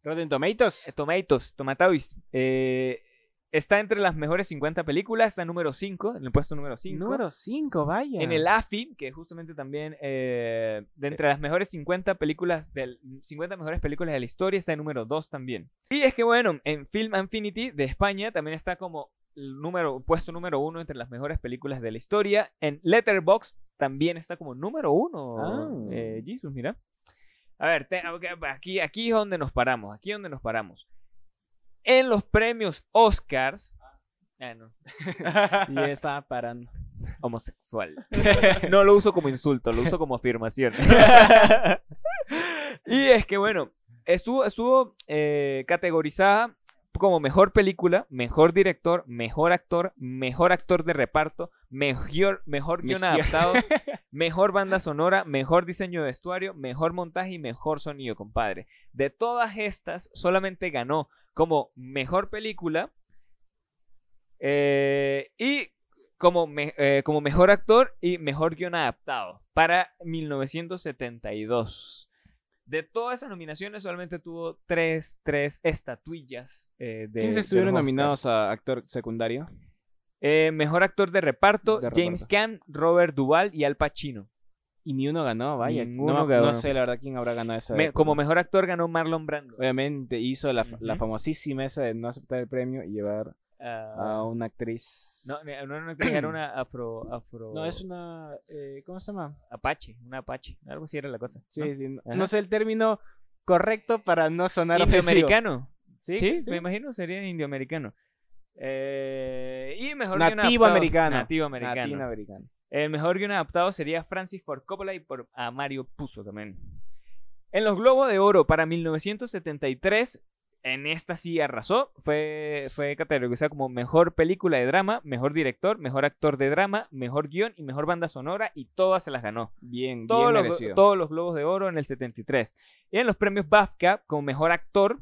A: Rotten Tomatoes.
B: eh, Tomatoes, Tomatoes, eh, está entre las mejores 50 películas, está número 5, en el puesto número 5.
A: Número 5, vaya.
B: En el AFI, que justamente también eh, de entre las mejores 50 películas del 50 mejores películas de la historia está en número 2 también. Y es que bueno, en Film Infinity de España también está como número puesto número 1 entre las mejores películas de la historia. En Letterboxd también está como número 1.
A: Ah.
B: Eh, Jesus, mira. A ver, te- aquí, aquí es donde nos paramos, aquí es donde nos paramos. En los premios Oscars, ah, no,
A: Y estaba parando.
B: homosexual. no lo uso como insulto, lo uso como afirmación. y es que, bueno, estuvo, estuvo eh, categorizada como mejor película, mejor director, mejor actor, mejor actor de reparto, mejor, mejor
A: guion
B: adaptado, mejor banda sonora, mejor diseño de vestuario, mejor montaje y mejor sonido, compadre. De todas estas, solamente ganó como mejor película eh, y como, me- eh, como mejor actor y mejor guion adaptado para 1972. De todas esas nominaciones solamente tuvo tres, tres estatuillas. eh, de,
A: ¿Quiénes estuvieron nominados a actor secundario?
B: Eh, mejor actor de reparto,
A: De
B: James. Caan, Robert Duvall y Al Pacino.
A: Y ni uno ganó, vaya.
B: Ninguno
A: no, sé la verdad quién habrá ganado esa.
B: Me- como mejor actor ganó Marlon Brando.
A: Obviamente hizo la, la famosísima esa de no aceptar el premio y llevar
B: Ah,
A: a una actriz.
B: no, no, no era una actriz, era una afro, afro...
A: No, es una. eh, ¿Cómo se llama?
B: Apache, una Apache. Algo así era la cosa.
A: Sí,
B: ¿no?
A: sí. No, sé el término correcto para no sonar.
B: Indioamericano.
A: Sí,
B: Sí,
A: sí.
B: me imagino sería indioamericano. Eh, y mejor
A: Nativo americano.
B: Nativo americano.
A: Latino americano.
B: El mejor guion adaptado sería Francis Ford Coppola y por a Mario Puzo también. En los Globos de Oro para 1973, en esta sí arrasó. Fue, fue categorizada como mejor película de drama, mejor director, mejor actor de drama, mejor guion y mejor banda sonora. Y todas se las ganó.
A: Bien,
B: Todos
A: bien
B: los,
A: merecido.
B: todos los Globos de Oro en el 73. Y en los premios BAFTA, como mejor actor,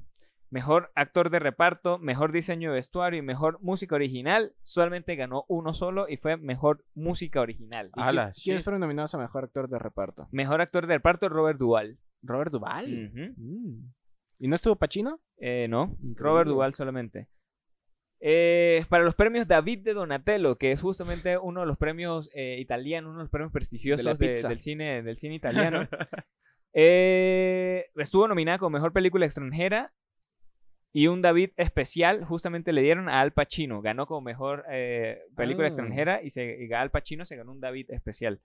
B: mejor actor de reparto, mejor diseño de vestuario y mejor música original, solamente ganó uno solo y fue mejor música original.
A: ¿Y
C: Ala,
A: qui- ¿Quiénes fueron nominados a mejor actor de reparto?
B: Mejor actor de reparto, Robert Duvall.
A: Robert Duvall. Mm. ¿Y no estuvo Pacino?
B: Eh, no,
A: Increíble.
B: Robert Duvall solamente. Eh, para los premios David de Donatello, que es justamente uno de los premios eh, italianos, uno de los premios prestigiosos de- del, cine, del cine italiano. Eh, estuvo nominada como mejor película extranjera y un David especial. Justamente le dieron a Al Pacino. Ganó como mejor eh, película
A: Ah.
B: extranjera y, se, y Al Pacino se ganó un David especial.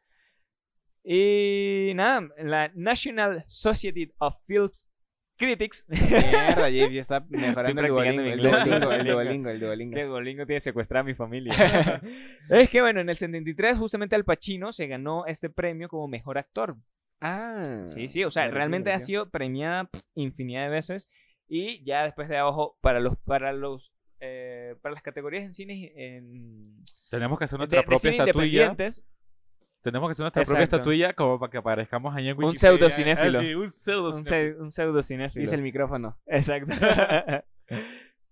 B: Y nada, la National Society of Films Critics.
A: Mierda, ya está mejorando el Duolingo. El. Duolingo, el
B: Duolingo.
A: El Duolingo.
B: Que Duolingo tiene secuestrada a mi familia. es que bueno, en el 73 justamente Al Pacino se ganó este premio como mejor actor.
A: Ah.
B: Sí, sí, o sea, realmente ha sido premiada infinidad de veces y ya después de abajo para los para los eh, para las categorías en cine en
C: Tenemos que hacer nuestra
B: de
C: propia estatuilla. Tenemos que hacer nuestra propia
B: Exacto.
C: estatuilla como para que aparezcamos ahí en
B: Un
C: Wikipedia. Ah, sí, un pseudo
B: un, pse- un pseudo cinéfilo.
A: Dice el micrófono.
B: Exacto.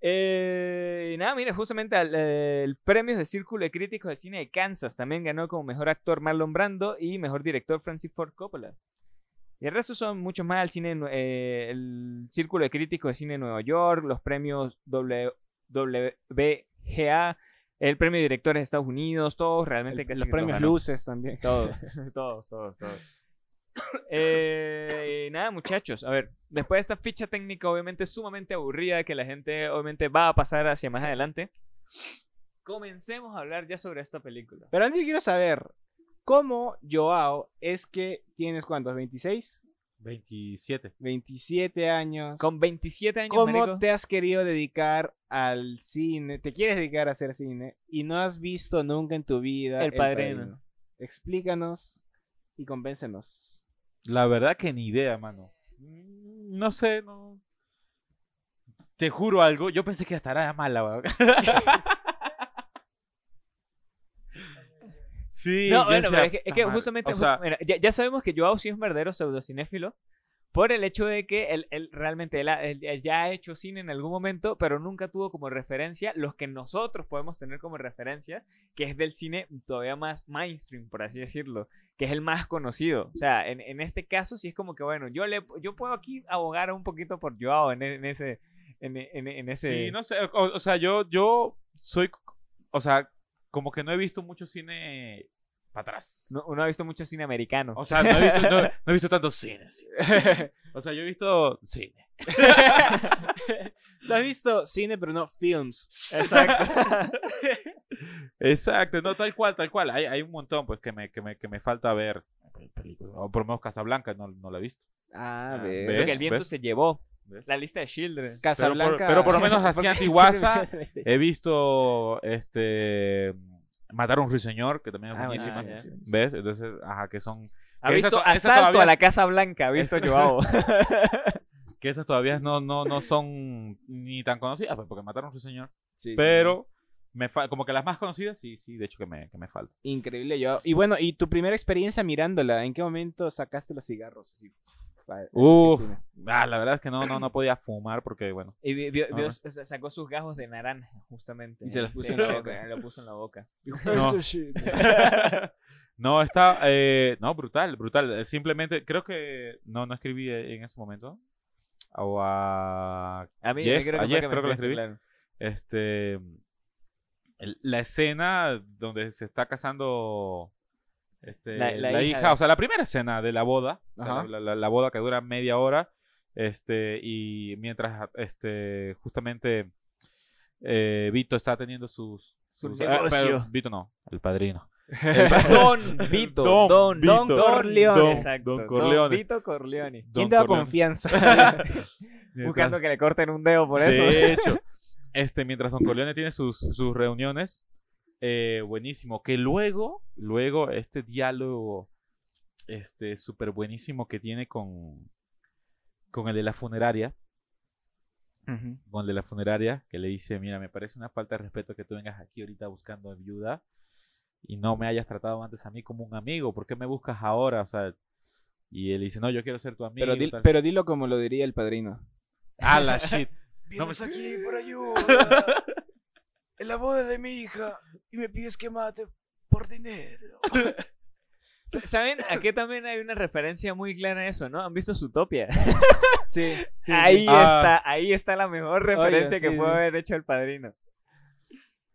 B: Eh, y nada, mira, justamente al- eh, el premio de Círculo de Críticos de Cine de Kansas también ganó como mejor actor Marlon Brando y mejor director Francis Ford Coppola. Y el resto son muchos más. El, cine, eh, el Círculo de Críticos de Cine de Nueva York, los premios W- WGA, el premio de directores de Estados Unidos, todos realmente
A: El-
B: que
A: los premios luces también.
B: Todos, todos, todos, todos. Eh, nada, muchachos. A ver, después de esta ficha técnica, obviamente sumamente aburrida, que la gente obviamente va a pasar hacia más adelante, comencemos a hablar ya sobre esta película.
A: Pero antes yo quiero saber, ¿cómo Joao es que tienes cuántos? ¿26?
C: 27.
A: 27 años.
B: Con 27 años,
A: ¿Cómo
B: marico,
A: te has querido dedicar al cine? ¿Te quieres dedicar a hacer cine y no has visto nunca en tu vida
B: El Padrino.
A: Explícanos y convéncenos.
C: La verdad que ni idea, mano. Mm, No sé, no. Te juro algo, yo pensé que estará mala, weón. Sí,
B: No, bueno, pero es que, es que justamente,
C: O sea,
B: just- mira, ya, ya sabemos que Joao sí es un verdadero pseudocinéfilo por el hecho de que él, él realmente él, él- ya ha hecho cine en algún momento, pero nunca tuvo como referencia los que nosotros podemos tener como referencia, que es del cine todavía más mainstream, por así decirlo, que es el más conocido. O sea, en, en este caso sí es como que, bueno, yo, le, yo puedo aquí abogar un poquito por Joao en, en ese... En, en- en ese...
C: Sí, no sé, o, o sea, yo, yo soy, o sea, como que no he visto mucho cine para atrás.
B: No- uno ha visto mucho cine americano.
C: O sea, no he visto, no- no he visto tanto cine. O sea, yo he visto cine.
A: ¿Tú has visto cine pero no films?
B: Exacto.
C: Exacto, no, tal cual, tal cual. Hay, hay un montón, pues, que me, que me, que me falta ver. O por lo menos Casablanca no, no la he visto.
A: Ah,
C: Ah,
A: ves.
B: Lo que el viento
C: ¿Ves?
B: se llevó.
C: ¿Ves?
B: La lista de Children.
A: Casablanca.
C: pero por lo menos así
A: ¿Por qué
C: antiguaza, He visto este Matar a un ruiseñor, que también es
A: Ah, sí.
C: ¿Ves? Entonces, ajá, que son.
B: Ha
C: que
B: visto Asalto
C: todavía
B: a la Casa Blanca, ha visto Joao.
C: Que esas todavía no, no, no son ni tan conocidas, pues, porque Matar a un ruiseñor.
A: Sí, sí,
C: Pero, me como que las más conocidas, sí, sí, de hecho que me, que me faltan.
A: sí. Increíble, yo. Y bueno, ¿y tu primera experiencia mirándola? ¿En qué momento sacaste los cigarros? Así,
C: Uf, ah, la verdad es que no, no, no podía fumar porque, bueno.
B: Y vi- sacó sus gajos de naranja, justamente.
A: Y se los
B: Sí,
A: puso en la boca.
B: Lo puso en la boca.
C: No. No, está. eh, no, brutal, brutal. Eh, Simplemente, creo que. No, no escribí eh, en ese momento. O a.
B: A mí
C: Jeff,
B: creo que
C: a
B: fue
C: Jeff
B: que me
C: creo que
B: escribiste,
C: escribí.
B: claro.
C: Este. el- la escena donde se está casando. Este,
B: La-
C: la,
B: la
C: hija,
B: hija de-
C: o sea, la primera escena de la boda. la, boda que dura media hora. Este, y mientras este, justamente eh, Vito está teniendo sus.
B: Su
C: sus- pero Vito no, el padrino. El
B: Don Vito.
C: Don
B: Don,
C: Vito.
B: Don Corleone.
C: Don-
B: Exacto.
C: Don
B: Don
C: Corleone.
B: Vito Corleone.
A: ¿Quién te da
C: Corleone.
A: confianza?
B: Buscando que le corten un dedo por eso.
C: De hecho, este, mientras Don Corleone tiene sus, sus reuniones, eh, buenísimo. Que luego, luego, este diálogo, este, súper buenísimo que tiene con, con el de la funeraria, con el de la funeraria, que le dice, mira, me parece una falta de respeto que tú vengas aquí ahorita buscando viuda y no me hayas tratado antes a mí como un amigo, ¿por qué me buscas ahora? O sea, y él dice, no, yo quiero ser tu amigo.
A: pero, di-
C: tal".
A: pero dilo como lo diría el padrino.
C: Ah, la shit. No me-
D: aquí por ayuda. En la boda de mi hija. Y me pides que mate por dinero.
B: ¿Saben? Aquí también hay una referencia muy clara a eso, ¿no? ¿Han visto Zootopia?
A: Sí, sí,
B: ahí
A: sí.
C: Ah.
B: está, ahí está la mejor referencia que
A: sí,
B: puede
A: sí.
B: haber hecho el padrino.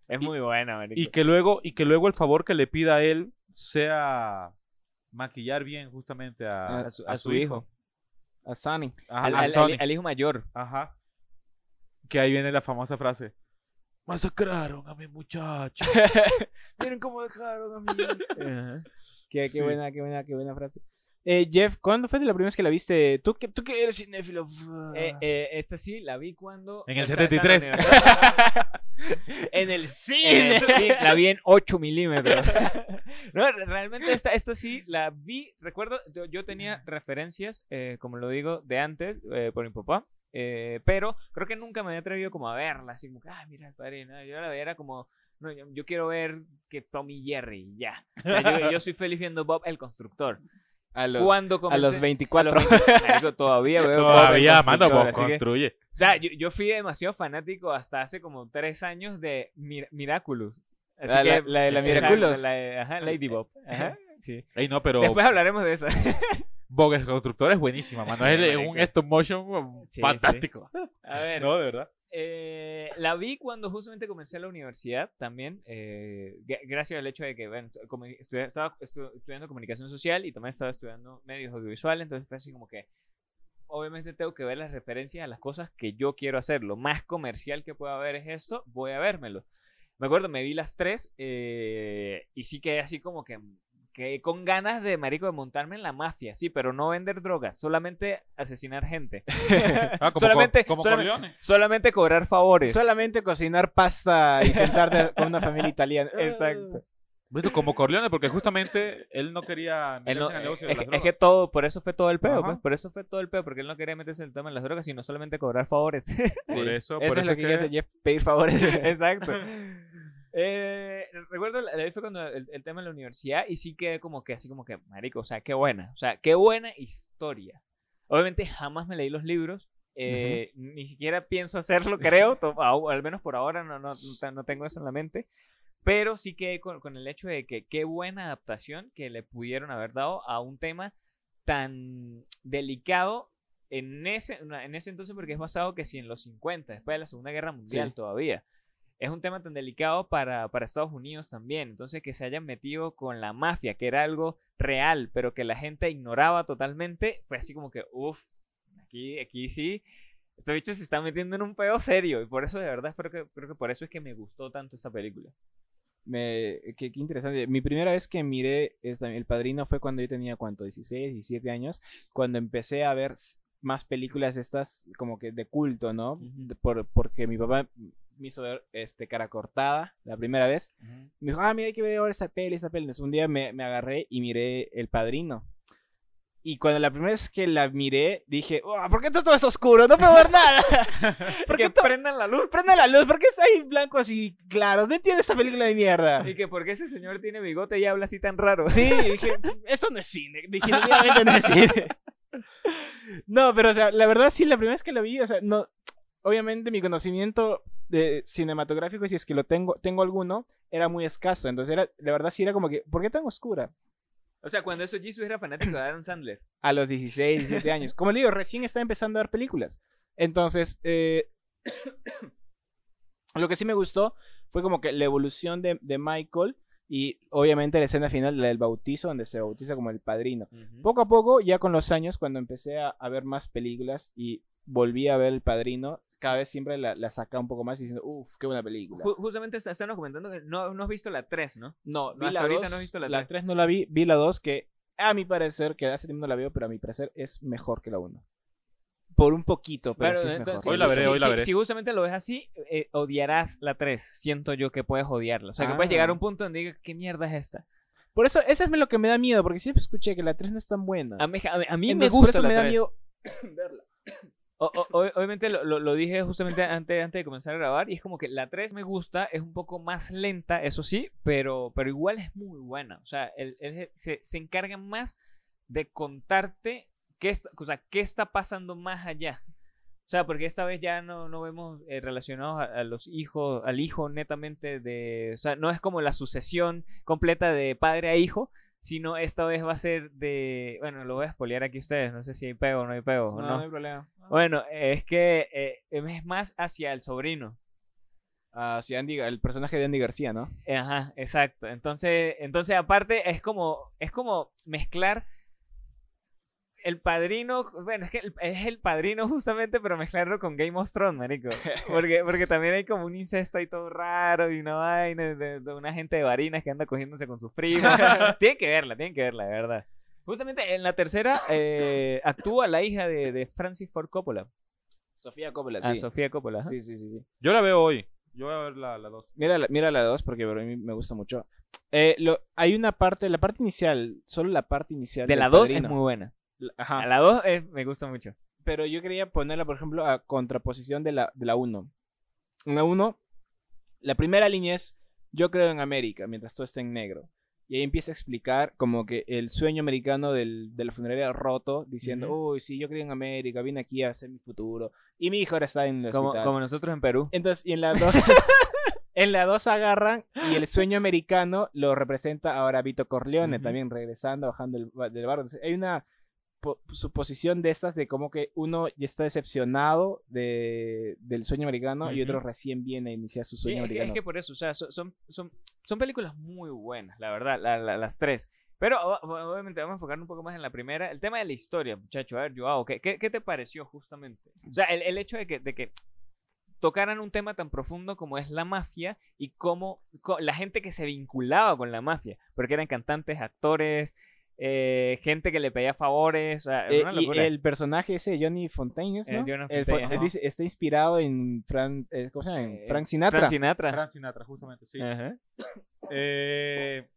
B: Es
C: Y-
B: muy buena, marico.
C: Y que luego, y que luego el favor que le pida a él sea maquillar bien justamente a,
A: A
B: su-
C: a
B: a
C: su
B: su
C: hijo.
A: A Sunny.
C: Ajá,
B: al,
C: a
B: al-
C: Sonny.
B: al- al hijo mayor.
C: Ajá. Que ahí viene la famosa frase. Masacraron a mi muchacho.
D: Miren cómo dejaron a mi hija.
A: Qué, qué
C: Sí.
A: buena, qué buena, qué buena frase. Eh, Jeff, ¿cuándo fue la primera vez que la viste? ¿Tú que, tú que eres cinéfilo?
B: Eh, eh, esta sí la vi cuando.
C: En el
B: esta- esta
C: 73.
B: en
A: en el
B: En
A: cine.
B: el cine, la vi en 8 milímetros. No, re- realmente esta, esta sí la vi. Recuerdo, yo, yo tenía referencias, eh, como lo digo, de antes, eh, por mi papá. Eh, pero creo que nunca me había atrevido como a verla, así como, ah, mira el padrino. Yo la veía era como, no, yo, yo quiero ver que Tommy Jerry, ya. O sea, yo, yo soy feliz viendo Bob el constructor.
A: A los,
B: Cuando
A: a
B: comencé-
A: los 24.
B: a los 20, marico, todavía veo Bob
C: Todavía, mano,
B: Constructor,
C: vos
B: así que-
C: construye.
B: o sea, yo, yo fui demasiado fanático hasta hace como tres años de Mir- Miraculous. Así
A: La- la-
B: que-
A: la de la Miraculous.
B: la ajá, Lady Bob. Ajá, sí.
C: Ey, no, pero
B: Después hablaremos de eso.
C: Bob el constructor es buenísima, mano.
B: Sí,
C: es un stop motion
B: Sí,
C: fantástico.
B: A ver,
C: No, de verdad.
B: Eh, la vi cuando justamente comencé la universidad también, eh, gra- gracias al hecho de que, bueno, como estudia- estaba estu- estudiando comunicación social y también estaba estudiando medios audiovisuales, entonces fue así como que, obviamente tengo que ver las referencias a las cosas que yo quiero hacer. Lo más comercial que pueda haber es esto, voy a vérmelo. Me acuerdo, me vi las tres eh, y sí quedé así como que, que con ganas de, marico, de montarme en la mafia, sí, pero no vender drogas, solamente asesinar gente.
C: Ah, como,
B: solamente,
C: co- como
B: solamente-
C: Corleone.
B: solamente cobrar favores.
A: Solamente cocinar pasta y sentarte con una familia italiana.
B: Exacto.
C: Bueno, como Corleone, porque justamente él no quería
B: Él
C: meterse
B: no-
C: en el negocio
B: es,
C: de las
B: que- es que todo, por eso fue todo el peo, pues, por eso fue todo el peo, porque él no quería meterse en el tema de las drogas, sino solamente cobrar favores.
C: Por eso,
A: Eso
C: por
A: es
C: eso
A: lo que, quiere hacer Jeff, pedir favores.
B: Exacto. Eh, recuerdo, la- ahí fue cuando el, el tema de la universidad y sí quedé como que así como que, marico, o sea, qué buena, o sea, qué buena historia. Obviamente jamás me leí los libros, eh, ni siquiera pienso hacerlo, creo, al menos por ahora no, no, no te- no tengo eso en la mente, pero sí quedé con, con el hecho de que qué buena adaptación que le pudieron haber dado a un tema tan delicado en ese, en ese entonces porque es basado que si en los 50, después de la Segunda Guerra Mundial
A: Sí.
B: todavía. Es un tema tan delicado para, para Estados Unidos también. Entonces que se hayan metido con la mafia, que era algo real, pero que la gente ignoraba totalmente, fue así como que, uff, aquí, aquí sí, estos bichos se están metiendo en un pedo serio. Y por eso de verdad creo que, creo que por eso es que me gustó tanto esta película.
A: Me, qué, qué interesante. Mi primera vez que miré esta- El Padrino fue cuando yo tenía, ¿cuánto? 16, 17 años. Cuando empecé a ver más películas estas como que de culto, ¿no?
B: Ujú.
A: De- por, porque mi papá me hizo ver este, Cara Cortada la primera vez. Me dijo, ah, mira, hay que ver ahora esta peli, esta peli. Entonces un día me, me agarré y miré El Padrino. Y cuando la primera vez que la miré, dije, "Oh, ¿por qué todo es oscuro? No puedo ver nada. ¿Por qué
B: prendan la luz.
A: Prende la luz, ¿por qué está ahí blancos y claros? No entiendo esta película de mierda.
B: Y que porque ese señor tiene bigote y habla así tan raro.
A: Sí, dije, esto no es cine, definitivamente no es cine. No, pero o sea, la verdad sí, la primera vez que la vi, o sea, no, obviamente mi conocimiento de cinematográfico, si es que lo tengo, tengo alguno, era muy escaso, entonces era, la verdad sí era como que, ¿por qué tan oscura?
B: O sea, cuando eso Jesus era fanático de Adam Sandler.
A: A los 16, 17 años. Como le digo, recién estaba empezando a ver películas. Entonces, eh, lo que sí me gustó fue como que la evolución de, de Michael y obviamente la escena final, la del bautizo, donde se bautiza como el padrino. Poco a poco, ya con los años, cuando empecé a, a ver más películas y volví a ver El Padrino, cada vez siempre la, la saca un poco más diciendo, uff, qué buena película.
B: Ju- justamente estábamos comentando que no, no has visto la 3, ¿no?
A: No,
B: No,
A: vi
B: hasta
A: la
B: ahorita
A: 2,
B: no he visto la
A: la
B: tres.
A: 3 no la vi, vi la 2 que a mi parecer, que hace tiempo no la veo, pero a mi parecer es mejor que la 1. Por un poquito, pero
B: Pero
A: sí es
B: entonces,
A: mejor.
C: Hoy la veré,
B: si,
C: hoy la
B: si-
C: veré.
B: si justamente lo ves así, eh, odiarás la 3. Siento yo que puedes odiarla. O sea, que puedes
A: Ah.
B: llegar a un punto donde digas, ¿qué mierda es esta?
A: Por eso, eso es lo que me da miedo, porque siempre escuché que la 3 no es tan buena.
B: A mí, a mí- a mí me gusta
A: por eso
B: la
A: me da
B: 3.
A: miedo.
B: O- o- ob- obviamente lo, lo- lo dije justamente antes, antes de comenzar a grabar y es como que la 3 me gusta, es un poco más lenta, eso sí, pero, pero igual es muy buena. O sea, él, él se, se encarga más de contarte qué está, o sea, qué está pasando más allá. O sea, porque esta vez ya no, no vemos eh, relacionados a, a los hijos, al hijo netamente de... O sea, no es como la sucesión completa de padre a hijo, sino esta vez va a ser de... Bueno, lo voy a spoilear aquí a ustedes, no sé si hay pego o no hay pego.
A: No,
B: no.
A: no hay problema.
B: Bueno, es que eh, es más hacia el sobrino.
A: Sí, Andy, el personaje de Andy García, ¿no?
B: Ajá, exacto. Entonces, entonces aparte es como, es como mezclar el padrino, bueno, es que el- es el padrino justamente, pero mezclarlo con Game of Thrones, marico. Porque, porque también hay como un incesto ahí todo raro y una vaina de, de una gente de varinas que anda cogiéndose con sus primos. tienen que verla, tienen que verla, de verdad. Justamente en la tercera eh, actúa la hija de, de Francis Ford Coppola,
A: Sofía Coppola,
B: ah,
A: sí.
B: Sofía Coppola. ajá.
A: sí, sí, sí, sí.
C: Yo la veo hoy. Yo voy a ver la 2.
A: Mira la, mira la 2 porque a mí me gusta mucho. Eh, lo, hay una parte, la parte inicial, solo la parte inicial.
B: De la 2 es muy buena.
A: Ajá.
B: A la 2 me gusta mucho.
A: pero yo quería ponerla, por ejemplo, a contraposición de la, de la 1. En la 1, la primera línea es Yo creo en América, mientras todo está en negro. Y ahí empieza a explicar como que el sueño americano del, de la funeraria roto, diciendo, uy, sí, yo creo en América, vine aquí a hacer mi futuro. Y mi hijo ahora está en el
B: Como,
A: hospital.
B: como nosotros en Perú.
A: Entonces, y en la 2... En la 2 agarran y el sueño americano lo representa ahora Vito Corleone,
B: Ujú.
A: también regresando, bajando el- del barco. Entonces, hay una suposición de estas de como que uno ya está decepcionado de, del sueño americano y otro recién viene a iniciar su
B: Sí,
A: sueño
B: es que, es
A: americano.
B: que por eso, o sea, son, son, son, películas muy buenas, la verdad, la- la- las tres. Pero obviamente vamos a enfocar un poco más en la primera. El tema de la historia, muchacho. A ver, Joao, ¿qué, qué, qué te pareció justamente? O sea, el, el hecho de que, de que tocaran un tema tan profundo como es la mafia y cómo la gente que se vinculaba con la mafia, porque eran cantantes, actores, eh, gente que le pedía favores. O sea,
A: Eh, y el personaje ese, Johnny Fontaine, ¿es,
B: Eh,
A: ¿no?
B: Johnny
A: El
B: Fontaine,
A: fo-
B: ajá.
A: dice- está inspirado en Fran, ¿cómo se llama? En Frank Sinatra.
B: Frank Sinatra.
C: Frank Sinatra, justamente, sí.
B: Ajá.
C: Eh,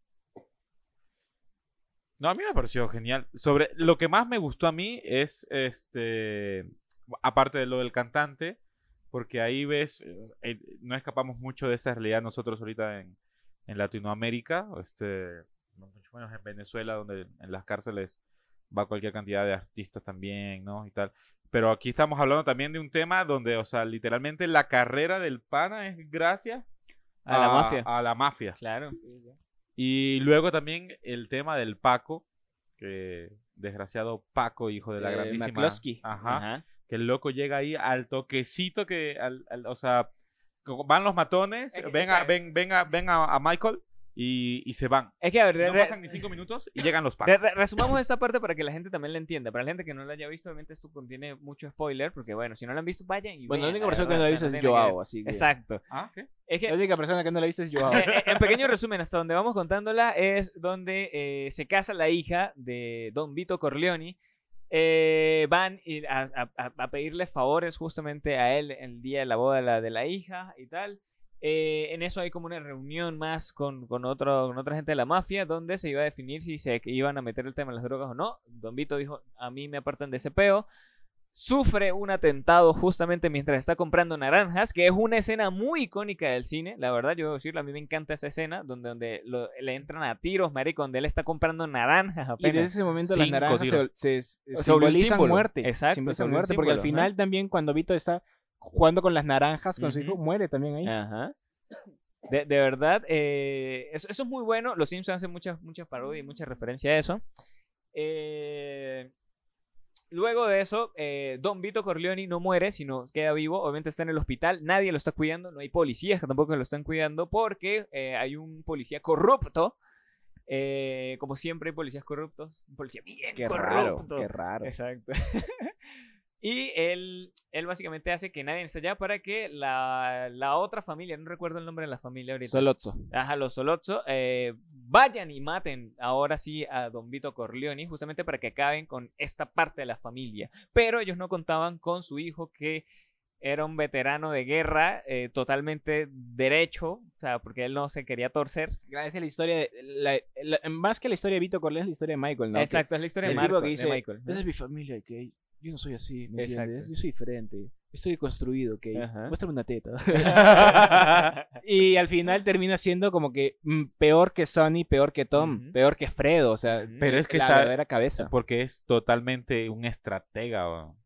C: No, a mí me pareció genial. Sobre lo que más me gustó a mí es este aparte de lo del cantante, porque ahí ves no escapamos mucho de esa realidad nosotros ahorita en, en Latinoamérica, este mucho menos en Venezuela donde en las cárceles va cualquier cantidad de artistas también, ¿no? y tal. Pero aquí estamos hablando también de un tema donde, o sea, literalmente la carrera del pana es gracias
B: A la mafia.
C: A la mafia.
B: Claro.
C: Y luego también el tema del Paco, que desgraciado Paco, hijo de la
A: Eh,
C: grandísima.
A: McCluskey.
C: Ajá,
B: Ajá.
C: Que el loco llega ahí al toquecito que, al- al- o sea, van los matones, ven, a, ven, ven, a, ven a, a Michael y, y se van.
B: Es que, a ver,
C: No
B: re-
C: pasan ni cinco minutos y llegan los
B: re- resumamos esta parte para que la gente también la entienda. Para la gente que no la haya visto, obviamente esto contiene mucho spoiler, porque bueno, si no la han visto, vayan y
A: Bueno, la única persona que no la ha
B: o
A: visto
B: sea,
A: es
B: no ver.
A: Joao, así que...
B: Exacto.
C: ¿Ah, qué?
B: Es que
A: La única persona que no la ha visto es Joao.
B: En pequeño resumen, hasta donde vamos contándola, es donde eh, se casa la hija de Don Vito Corleone. Eh, van a pedirle favores justamente a él el día de la boda de la, de la hija y tal. Eh, en eso hay como una reunión más con, con, otro, con otra gente de la mafia donde se iba a definir si se iban a meter el tema de las drogas o no. Don Vito dijo, a mí me apartan de ese peo sufre un atentado justamente mientras está comprando naranjas, que es una escena muy icónica del cine, la verdad, yo debo decirlo, a mí me encanta esa escena donde, donde lo- le entran a tiros, marico, donde él está comprando naranjas
A: Y desde ese momento las naranjas se,
C: tiros.
A: se- se
B: Se volvió un
A: simbolizan muerte.
B: Exacto,
A: simbolizan muerte, porque al final también cuando Vito está jugando con las naranjas con su hijo, muere también ahí.
B: Ajá. De, de verdad, eh, eso, eso es muy bueno. Los Simpsons hacen muchas, muchas parodias y mucha referencia a eso. Eh, luego de eso, eh, Don Vito Corleone no muere, sino queda vivo. Obviamente está en el hospital. Nadie lo está cuidando. No hay policías que tampoco lo están cuidando porque hay un policía corrupto. Como siempre hay policías corruptos. Un policía bien
A: Qué raro,
B: corrupto.
A: qué raro.
B: Exacto. y él, él básicamente hace que nadie esté allá para que la, la otra familia, no recuerdo el nombre de la familia ahorita.
A: Solozzo.
B: Ajá, los Solozzo, eh, vayan y maten ahora sí a Don Vito Corleone, justamente para que acaben con esta parte de la familia. Pero ellos no contaban con su hijo que era un veterano de guerra, eh, totalmente derecho, o sea, porque él no se quería torcer.
A: Esa es la historia, de, la- la- más que la historia de Vito Corleone es la historia de Michael, ¿no?
B: Exacto, es la historia de, Marco,
A: que
B: de Michael.
A: Esa es mi familia, que yo no soy así, ¿me
B: Exacto.
A: entiendes? Yo soy diferente. Estoy construido, que
B: Ajá.
A: muéstrame una teta. y al final termina siendo como que mm, peor que Sonny, peor que Tom, peor que Fredo, o sea.
C: Pero es que
A: la
C: esa-
A: verdadera cabeza.
C: porque es totalmente un estratega, o-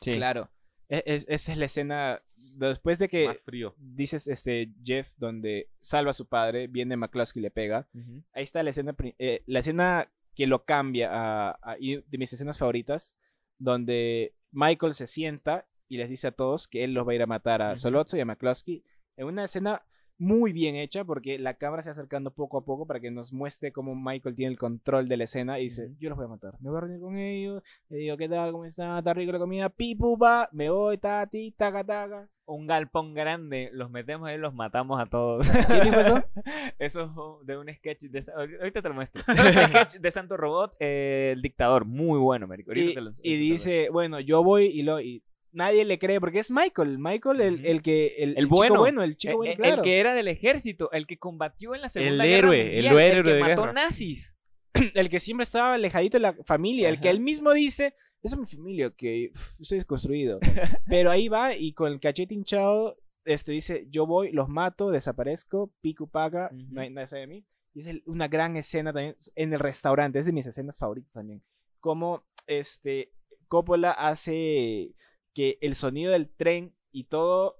B: Sí.
A: Claro. Es- es- esa es la escena después de que
C: más frío.
A: dices este Jeff donde salva a su padre, viene McCluskey y le pega. Ahí está la escena eh, la escena que lo cambia a, de mis escenas favoritas donde Michael se sienta y les dice a todos que él los va a ir a matar a
B: Ujú.
A: Solozzo y a McCluskey en una escena muy bien hecha porque la cámara se va acercando poco a poco para que nos muestre cómo Michael tiene el control de la escena y dice, yo los voy a matar, me voy a reunir con ellos, le digo, ¿qué tal? ¿Cómo está? ¿Está rico la comida? Pipu, va, me voy, tati, taca, taca.
B: Un galpón grande, los metemos ahí y los matamos a todos.
A: ¿Quién dijo eso?
B: Eso es de un sketch de... Ahorita te lo muestro. un sketch de Santo Robot, eh, el dictador. Muy bueno, marico. Ahorita
A: Y,
B: te lo-
A: y
B: ahorita te lo
A: dice, bueno, yo voy y lo... Y nadie le cree porque es Michael, Michael el, el que... El, el
B: bueno.
A: chico bueno, el chico bueno,
B: Eh, eh,
A: claro.
B: El que era del ejército, el que combatió en la Segunda
C: El
B: Guerra
C: héroe, el
B: Mundial, el,
C: héroe
B: que
C: de
B: mató
C: guerra.
B: nazis.
A: el que siempre estaba alejadito de la familia, el que él mismo dice, esa es mi familia, que estoy desconstruido. Pero ahí va y con el cachete hinchado, este dice, yo voy, los mato, desaparezco, pico paga,
B: Ujú.
A: no hay nadie sabe de mí. Y es el- una gran escena también en el restaurante, es de mis escenas favoritas también. Como este Coppola hace que el sonido del tren y todo,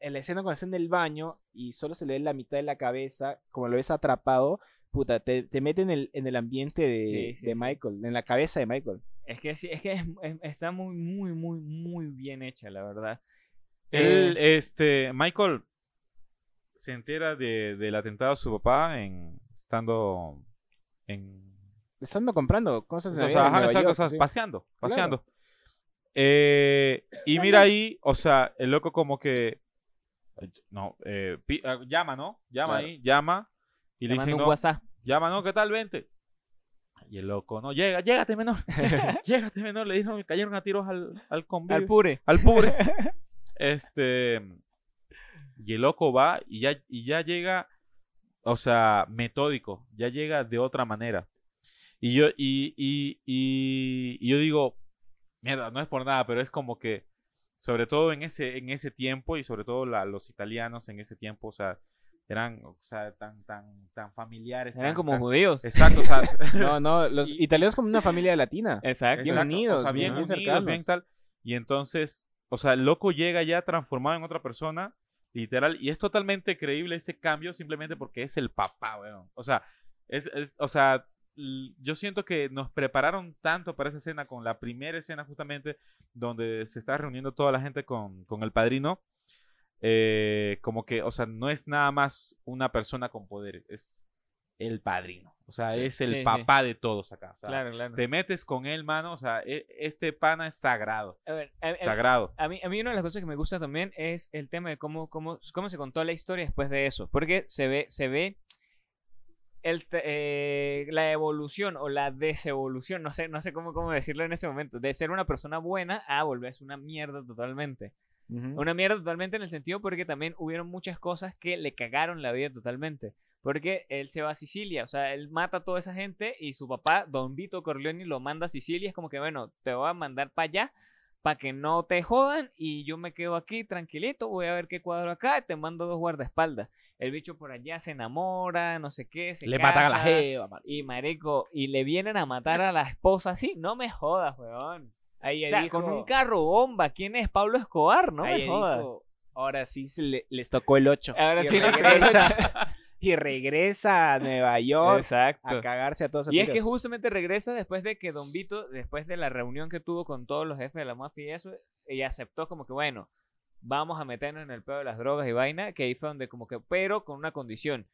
A: en la escena cuando está en el baño y solo se le ve la mitad de la cabeza, como lo ves atrapado, puta, te, te mete en el, en el ambiente de,
B: Sí, sí,
A: de
B: sí.
A: Michael, en la cabeza de Michael.
B: Es que sí, es que es- es- está muy, muy, muy, muy bien hecha, la verdad.
C: Él,
B: Eh,
C: este, Michael se entera de, del atentado a su papá en, estando en
A: Estando comprando cosas en
C: O
A: la
C: sea,
A: Nueva York, sí.
C: paseando, paseando. Eh, y mira ahí, o sea, el loco como que no, eh, pi- ah, llama, ¿no? Llama
A: Claro.
C: ahí, llama y le
B: mando
C: dicen,
B: un
C: no,
B: WhatsApp.
C: llama, ¿no? ¿Qué tal? Vente. Y el loco, no, llega, llégate menor, llégate menor, le dijeron que cayeron a tiros al, al convivio,
B: Al pure.
C: al pure. este, y el loco va y ya, y ya llega, o sea, metódico, ya llega de otra manera. Y yo, y, y, y, y yo digo, mierda, no es por nada, pero es como que, sobre todo en ese, en ese tiempo, y sobre todo la- los italianos en ese tiempo, o sea, eran, o sea, tan, tan, tan familiares.
B: Eran
C: tan-
B: como
C: tan-
B: judíos.
C: Exacto, o sea,
A: No, no, los
C: Y-
A: italianos como una familia latina.
B: Exacto.
A: Bien unidos,
C: o sea, bien,
A: bien
C: unidos, bien tal. Y entonces, o sea, el loco llega ya transformado en otra persona, literal, y es totalmente creíble ese cambio simplemente porque es el papá, weón. O sea, es, es- o sea, yo siento que nos prepararon tanto para esa escena con la primera escena justamente donde se está reuniendo toda la gente con, con el padrino. eh, como que, o sea, no es nada más una persona con poder, es el padrino. O sea, es el
B: sí, sí.
C: papá de todos acá. o sea,
B: Claro, claro.
C: te metes con él, mano. O sea, e- este pana es sagrado.
B: A ver, a- a-
C: Sagrado.
B: A mí, a mí una de las cosas que me gusta también es el tema de cómo, cómo, cómo se contó la historia después de eso. Porque se ve, se ve el, eh, la evolución o la desevolución, no sé, no sé cómo, cómo decirlo en ese momento, de ser una persona buena a volverse una mierda totalmente.
A: Ujú.
B: Una mierda totalmente en el sentido porque también hubieron muchas cosas que le cagaron la vida totalmente. Porque él se va a Sicilia, o sea, él mata a toda esa gente y su papá, Don Vito Corleone, lo manda a Sicilia. Es como que, bueno, te voy a mandar para allá para que no te jodan y yo me quedo aquí tranquilito, voy a ver qué cuadro acá, te mando dos guardaespaldas. El bicho por allá se enamora, no sé qué, se
C: Le matan a la jeva.
B: Y marico, y le vienen a matar a la esposa así, no me jodas, weón.
A: Ahí
B: O sea, con un carro bomba, ¿quién es Pablo Escobar? No me jodas.
A: dijo, ahora sí se le- les tocó el 8.
B: Ahora
A: y
B: sí
A: regresa, y regresa a Nueva York
B: Exacto.
A: a cagarse a todos a
B: Y es que justamente regresa después de que Don Vito, después de la reunión que tuvo con todos los jefes de la mafia y eso, y aceptó como que, bueno, vamos a meternos en el pedo de las drogas y vaina, que ahí fue donde como que, pero con una condición.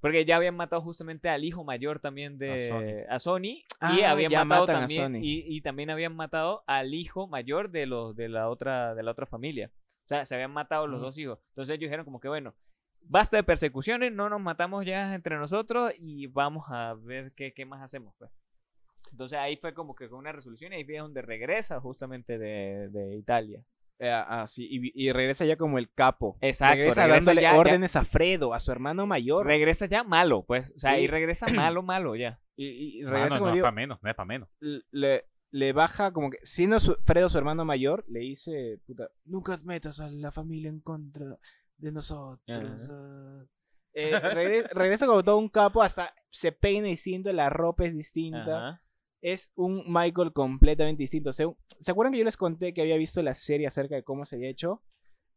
B: Porque ya habían matado justamente al hijo mayor también de a Sony, y
A: Ah,
B: habían matado también
A: Sony.
B: y, y también habían matado al hijo mayor de los de la otra de la otra familia. O sea, se habían matado los
A: Ujú.
B: dos hijos. Entonces ellos dijeron como que bueno, basta de persecuciones, no nos matamos ya entre nosotros y vamos a ver qué, qué más hacemos. Pues. Entonces ahí fue como que con una resolución y ahí fue donde regresa justamente de, de Italia.
A: Eh, ah, sí, y, y regresa ya como el capo.
B: Exacto,
A: Regresa,
B: regresa
A: dándole
B: ya- ya-
A: órdenes a Fredo, a su hermano mayor.
B: Regresa ya malo, pues. O sea,
A: Sí.
B: ahí regresa malo, malo ya.
A: y, y- y
C: Mano,
A: regresa
C: no
A: como
C: es
A: digo,
C: para menos, no es para menos.
A: le, le baja como que, siendo su- Fredo su hermano mayor, le dice, puta, nunca metas a la familia en contra de nosotros. ah". Eh, regresa, regresa como todo un capo, hasta se peina distinto, la ropa es distinta.
B: Ajá.
A: Es un Michael completamente distinto. Se, ¿Se acuerdan que yo les conté que había visto la serie acerca de cómo se había hecho?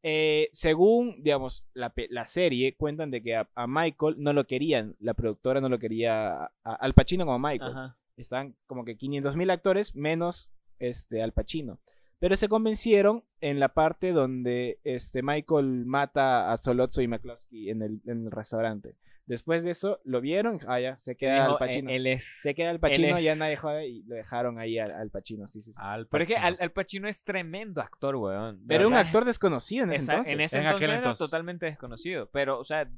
A: Eh, según, digamos, la, la serie, cuentan de que a, a Michael no lo querían, la productora no lo quería a- a- al Pacino como Michael.
B: Ajá.
A: Están como que 500 mil actores menos este, Al Pacino. Pero se convencieron en la parte donde este, Michael mata a Solozzo y McCloskey en el, en el restaurante. Después de eso, lo vieron, ah, ya, se queda
B: Dijo,
A: Al
B: "Eh,
A: Pacino.
B: Él es.
A: Se queda Al Pacino, ya nadie jode y lo dejaron ahí al, al Pacino, sí, sí, sí.
C: Al
B: Pero es que. Al, Al Pacino es tremendo actor, weón.
A: Pero un actor desconocido en ese
B: Esa-
A: entonces.
B: En ese
C: En aquel
B: entonces era
C: entonces.
B: totalmente desconocido. Pero, o sea,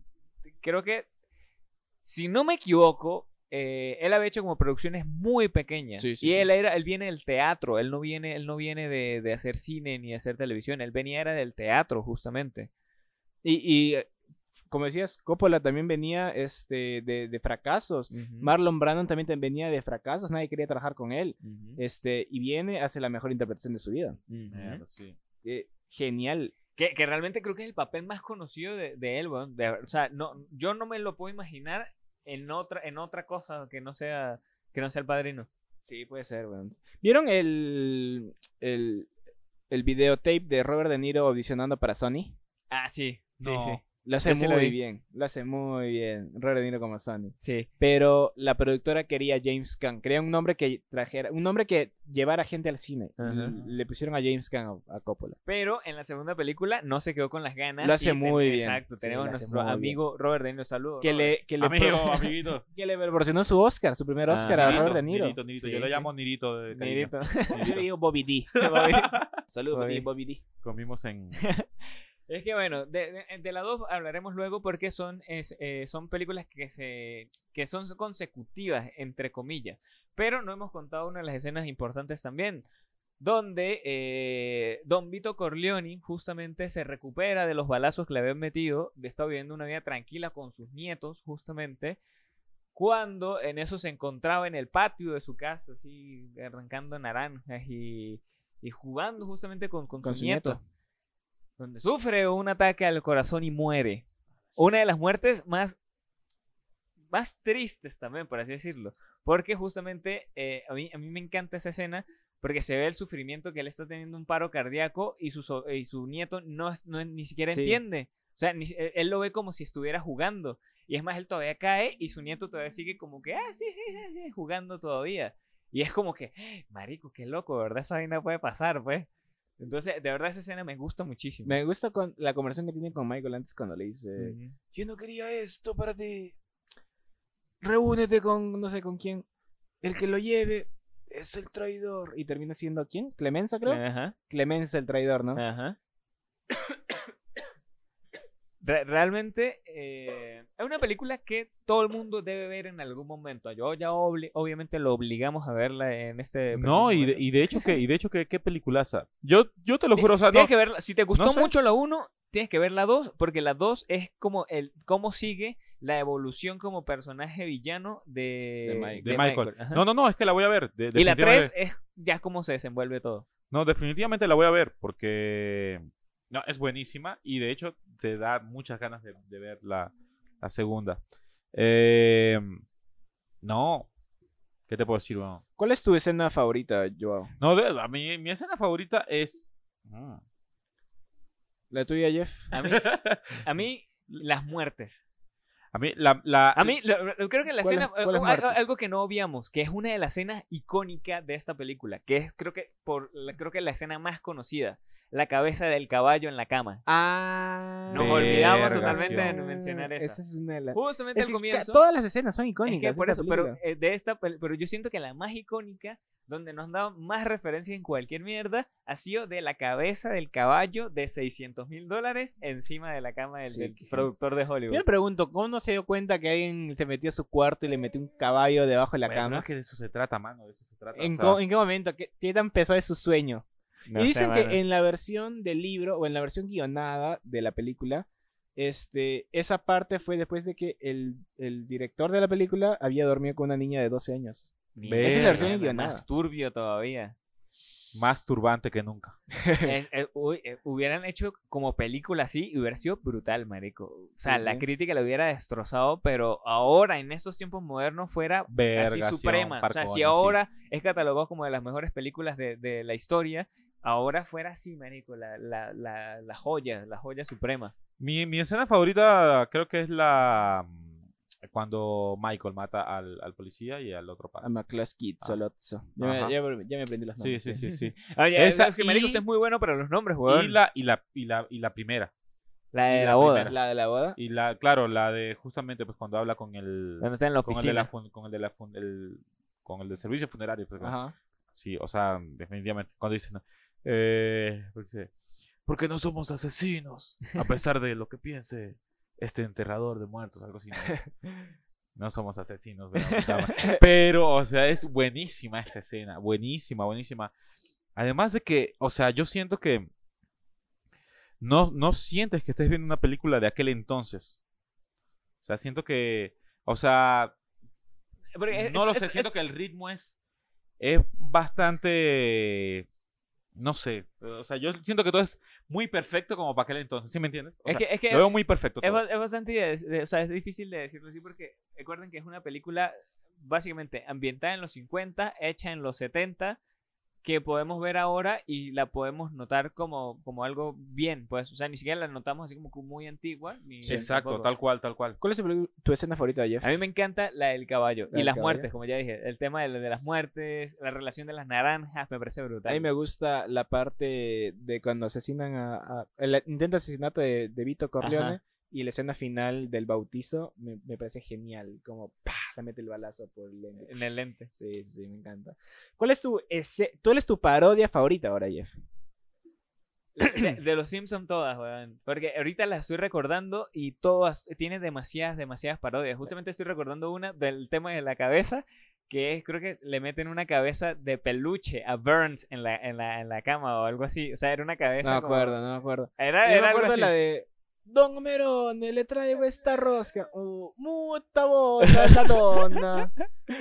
B: creo que, si no me equivoco, eh, él había hecho como producciones muy pequeñas.
A: Sí, sí,
B: y
A: sí,
B: él,
A: sí.
B: era, él viene del teatro. Él no viene, él no viene de, de hacer cine ni de hacer televisión. Él venía era del teatro, justamente.
A: Y, y, como decías, Coppola también venía este, de, de fracasos. Marlon Brandon también te- venía de fracasos, nadie quería trabajar con él. Este, y viene, hace la mejor interpretación de su vida.
C: Sí.
A: Eh, genial.
B: Que, que realmente creo que es el papel más conocido de, de él, weón. De- o sea, no, yo no me lo puedo imaginar en otra, en otra cosa que no sea, que no sea el padrino.
A: Sí, puede ser, weón. ¿Vieron el, el, el videotape de Robert De Niro audicionando para Sony?
B: Ah, sí. Sí, sí.
A: Lo hace
B: sí lo
A: muy
B: vi.
A: bien. Lo hace muy bien. Robert De Niro como Sonny.
B: Sí.
A: Pero la productora quería a James Caan. Quería un nombre que trajera, un nombre que llevara gente al cine. Y
B: Ajá.
A: Le pusieron a James Caan a, a Coppola.
B: Pero en la segunda película no se quedó con las ganas.
A: Lo hace
B: y ten-
A: muy bien.
B: Exacto.
A: Sí,
B: tenemos
A: lo hace
B: nuestro
A: muy bien.
B: amigo Robert De Niro. Saludos.
A: Que
B: Robert.
A: le, que le,
C: Amigo,
A: pro-
C: amiguito.
A: que le proporcionó su Oscar, su primer
B: Ah,
A: Oscar a
B: Nirito,
A: Robert De Niro.
C: Nirito, Nirito.
B: Sí,
C: Yo lo
B: sí.
C: llamo Nirito de cariño.
B: Nirito.
A: Yo le digo Bobby D. Saludos.
B: Bobby,
A: Bobby D.
C: Comimos en...
B: Es que bueno, de, de, de la 2 hablaremos luego porque son, es, eh, son películas que, se, que son consecutivas, entre comillas. Pero no hemos contado una de las escenas importantes también, donde eh, Don Vito Corleone justamente se recupera de los balazos que le habían metido, está viviendo una vida tranquila con sus nietos, justamente, cuando en eso se encontraba en el patio de su casa, así arrancando naranjas y, y jugando justamente con, con,
A: Con
B: su,
A: su
B: nieto
A: nieto.
B: Donde sufre un ataque al corazón y muere. Una de las muertes más, más tristes también, por así decirlo. Porque justamente eh, a, mí, a mí me encanta esa escena porque se ve el sufrimiento que él está teniendo un paro cardíaco y su, y su nieto no, no ni siquiera
A: Sí.
B: entiende. O sea, ni si- él lo ve como si estuviera jugando. Y es más, él todavía cae y su nieto todavía sigue como que, ah, sí, sí, sí, sí", jugando todavía. Y es como que, marico, qué loco, ¿verdad? Esa vaina puede pasar, pues. Entonces, de verdad, esa escena me gusta muchísimo.
A: Me gusta con la conversación que tiene con Michael antes cuando le dice, yo no quería esto para ti. Reúnete con no sé con quién. El que lo lleve es el traidor. Y termina siendo quién? Clemenza, creo.
B: Ajá.
A: Clemenza el traidor, ¿no?
B: Ajá. Re- realmente eh, es una película que todo el mundo debe ver en algún momento. Yo ya obviamente lo obligamos a verla en este.
C: No, y de, y de hecho que, y de hecho que qué peliculaza. Yo, yo te lo juro, o sea, no,
B: Tienes que verla. Si te gustó
C: no sé.
B: mucho la 1, tienes que ver la 2, porque la 2 es como el cómo sigue la evolución como personaje villano de,
A: De Michael.
C: de Michael. No, no, no, es que la voy a ver. de-
B: y la
C: definitivamente.
B: 3 es ya cómo se desenvuelve todo.
C: No, definitivamente la voy a ver porque no, es buenísima y de hecho te da muchas ganas de, de ver la, la segunda. Eh, no, ¿qué te puedo decir? Bueno,
A: ¿Cuál es tu escena favorita, Joao?
C: no, de- a mí, mi escena favorita es... mm,
A: ¿La tuya, Jeff?
B: A mí, a mí las muertes.
C: A mí, la... la
B: A mí, creo que la
A: ¿Cuáles-
B: escena, algo, que no obviamos, que es una de las escenas icónicas de esta película, que es creo que por creo que la escena más conocida, la cabeza del caballo en la cama.
A: Ah.
B: Nos olvidamos totalmente de mencionar esa.
A: Esa es una de las...
B: Justamente
A: Es
B: al comienzo.
A: todas las escenas son
B: es
A: icónicas.
B: que por eso, pero eh, de esta, pero yo siento que la más icónica, donde nos da más referencia en cualquier mierda, ha sido de la cabeza del caballo de 600 mil dólares encima de la cama del,
A: Sí,
B: del
A: que-
B: productor de
A: Yo
B: Hollywood.
A: me pregunto, ¿cómo no se dio cuenta que alguien se metió a su cuarto y le metió un caballo debajo de la
C: Bueno, no
A: cama?
C: es que de eso se trata, mano, de eso se trata.
A: ¿En,
C: o sea,
A: co- en qué momento? ¿Qué, qué tan pesado es su sueño?
B: No
A: y dicen que en la versión del libro o en la versión guionada de la película, este, esa parte fue después de que el, el director de la película había dormido con una niña de 12 años.
B: Mierda,
C: Esa es la versión
A: guionada.
B: Más turbio todavía.
C: Más turbante que nunca.
B: Es- eh, uy, eh, hubieran hecho como película así y hubiera sido brutal, marico. O sea,
A: Sí,
B: la
A: sí.
B: crítica lo hubiera destrozado, pero ahora, en estos tiempos modernos, fuera así suprema. O sea, si
C: sí.
B: ahora es catalogado como de las mejores películas de, de la historia, ahora fuera así, marico, la, la, la, la joya, la joya suprema.
C: Mi, mi escena favorita creo que es la... mm, Cuando Michael mata al, al policía y al otro
A: A
C: padre.
A: McCluskey,
C: Ah.
A: Solozzo. Ya, me- ya me- ya me aprendí los
C: Sí,
A: nombres.
C: sí, sí, sí.
B: Oye,
C: Esa
B: es que, marico,
C: y-
B: usted es muy bueno para los nombres, weón.
C: Y la, y la, y la, y la, primera.
B: La de la,
C: la
B: boda.
C: primera.
A: La de la boda.
C: Y la, claro, la de justamente pues cuando habla con el,
B: Donde está en la
C: con el de la,
B: oficina.
C: fun- con el de la fun- el- con el del servicio funerario. pues,
A: Ajá.
C: Sí, o sea, definitivamente. Cuando dicen, eh, porque dice, porque no somos asesinos, a pesar de lo que piense este enterrador de muertos, algo así. No, somos asesinos, pero, pero, o sea, es buenísima esa escena, buenísima, buenísima. Además de que, o sea, yo siento que no, no sientes que estés viendo una película de aquel entonces. O sea, siento que, o sea,
B: es-
C: no lo sé, siento que el ritmo es, es bastante, no sé, o sea, yo siento que todo es muy perfecto como para aquel entonces, ¿sí me entiendes? O
B: Es
C: sea,
B: que, es que
C: lo veo muy perfecto.
B: Es,
C: todo.
B: es bastante, de- de- o sea, es difícil de decirlo así porque recuerden que es una película básicamente ambientada en los 50, hecha en los 70 que podemos ver ahora y la podemos notar como, como algo bien, pues, o sea, ni siquiera la notamos así como muy antigua. Ni
C: Exacto,
B: tampoco.
C: tal cual, tal cual.
A: ¿Cuál es tu, escena favorita, Jeff?
B: A mí me encanta la del caballo
A: La
B: y
A: del
B: las
A: caballo.
B: muertes, como ya dije, el tema de, de las muertes, la relación de las naranjas, me parece brutal.
A: A mí me gusta la parte de cuando asesinan a... a- el intento de asesinato de, de Vito Corleone
B: Ajá.
A: Y la escena final del bautizo me, me parece genial. Como ¡pah! le mete el balazo por el lente.
B: En el lente.
A: Sí, sí, sí, me encanta. ¿Cuál es tu... ese- ¿Cuál es tu parodia favorita ahora, Jeff?
B: De, de los Simpsons todas, weón. Porque ahorita las estoy recordando y todas, tiene demasiadas, demasiadas parodias. Justamente estoy recordando una del tema de la cabeza, que es, creo que le meten una cabeza de peluche a Burns en la, en la, en la cama o algo así. O sea, era una
A: No
B: cabeza
A: me
B: como-
A: acuerdo, no me acuerdo.
B: Era,
A: Yo me
B: era algo
A: acuerdo
B: así.
A: la de... Don Merone, le traigo esta rosca. Oh, mucha la donna.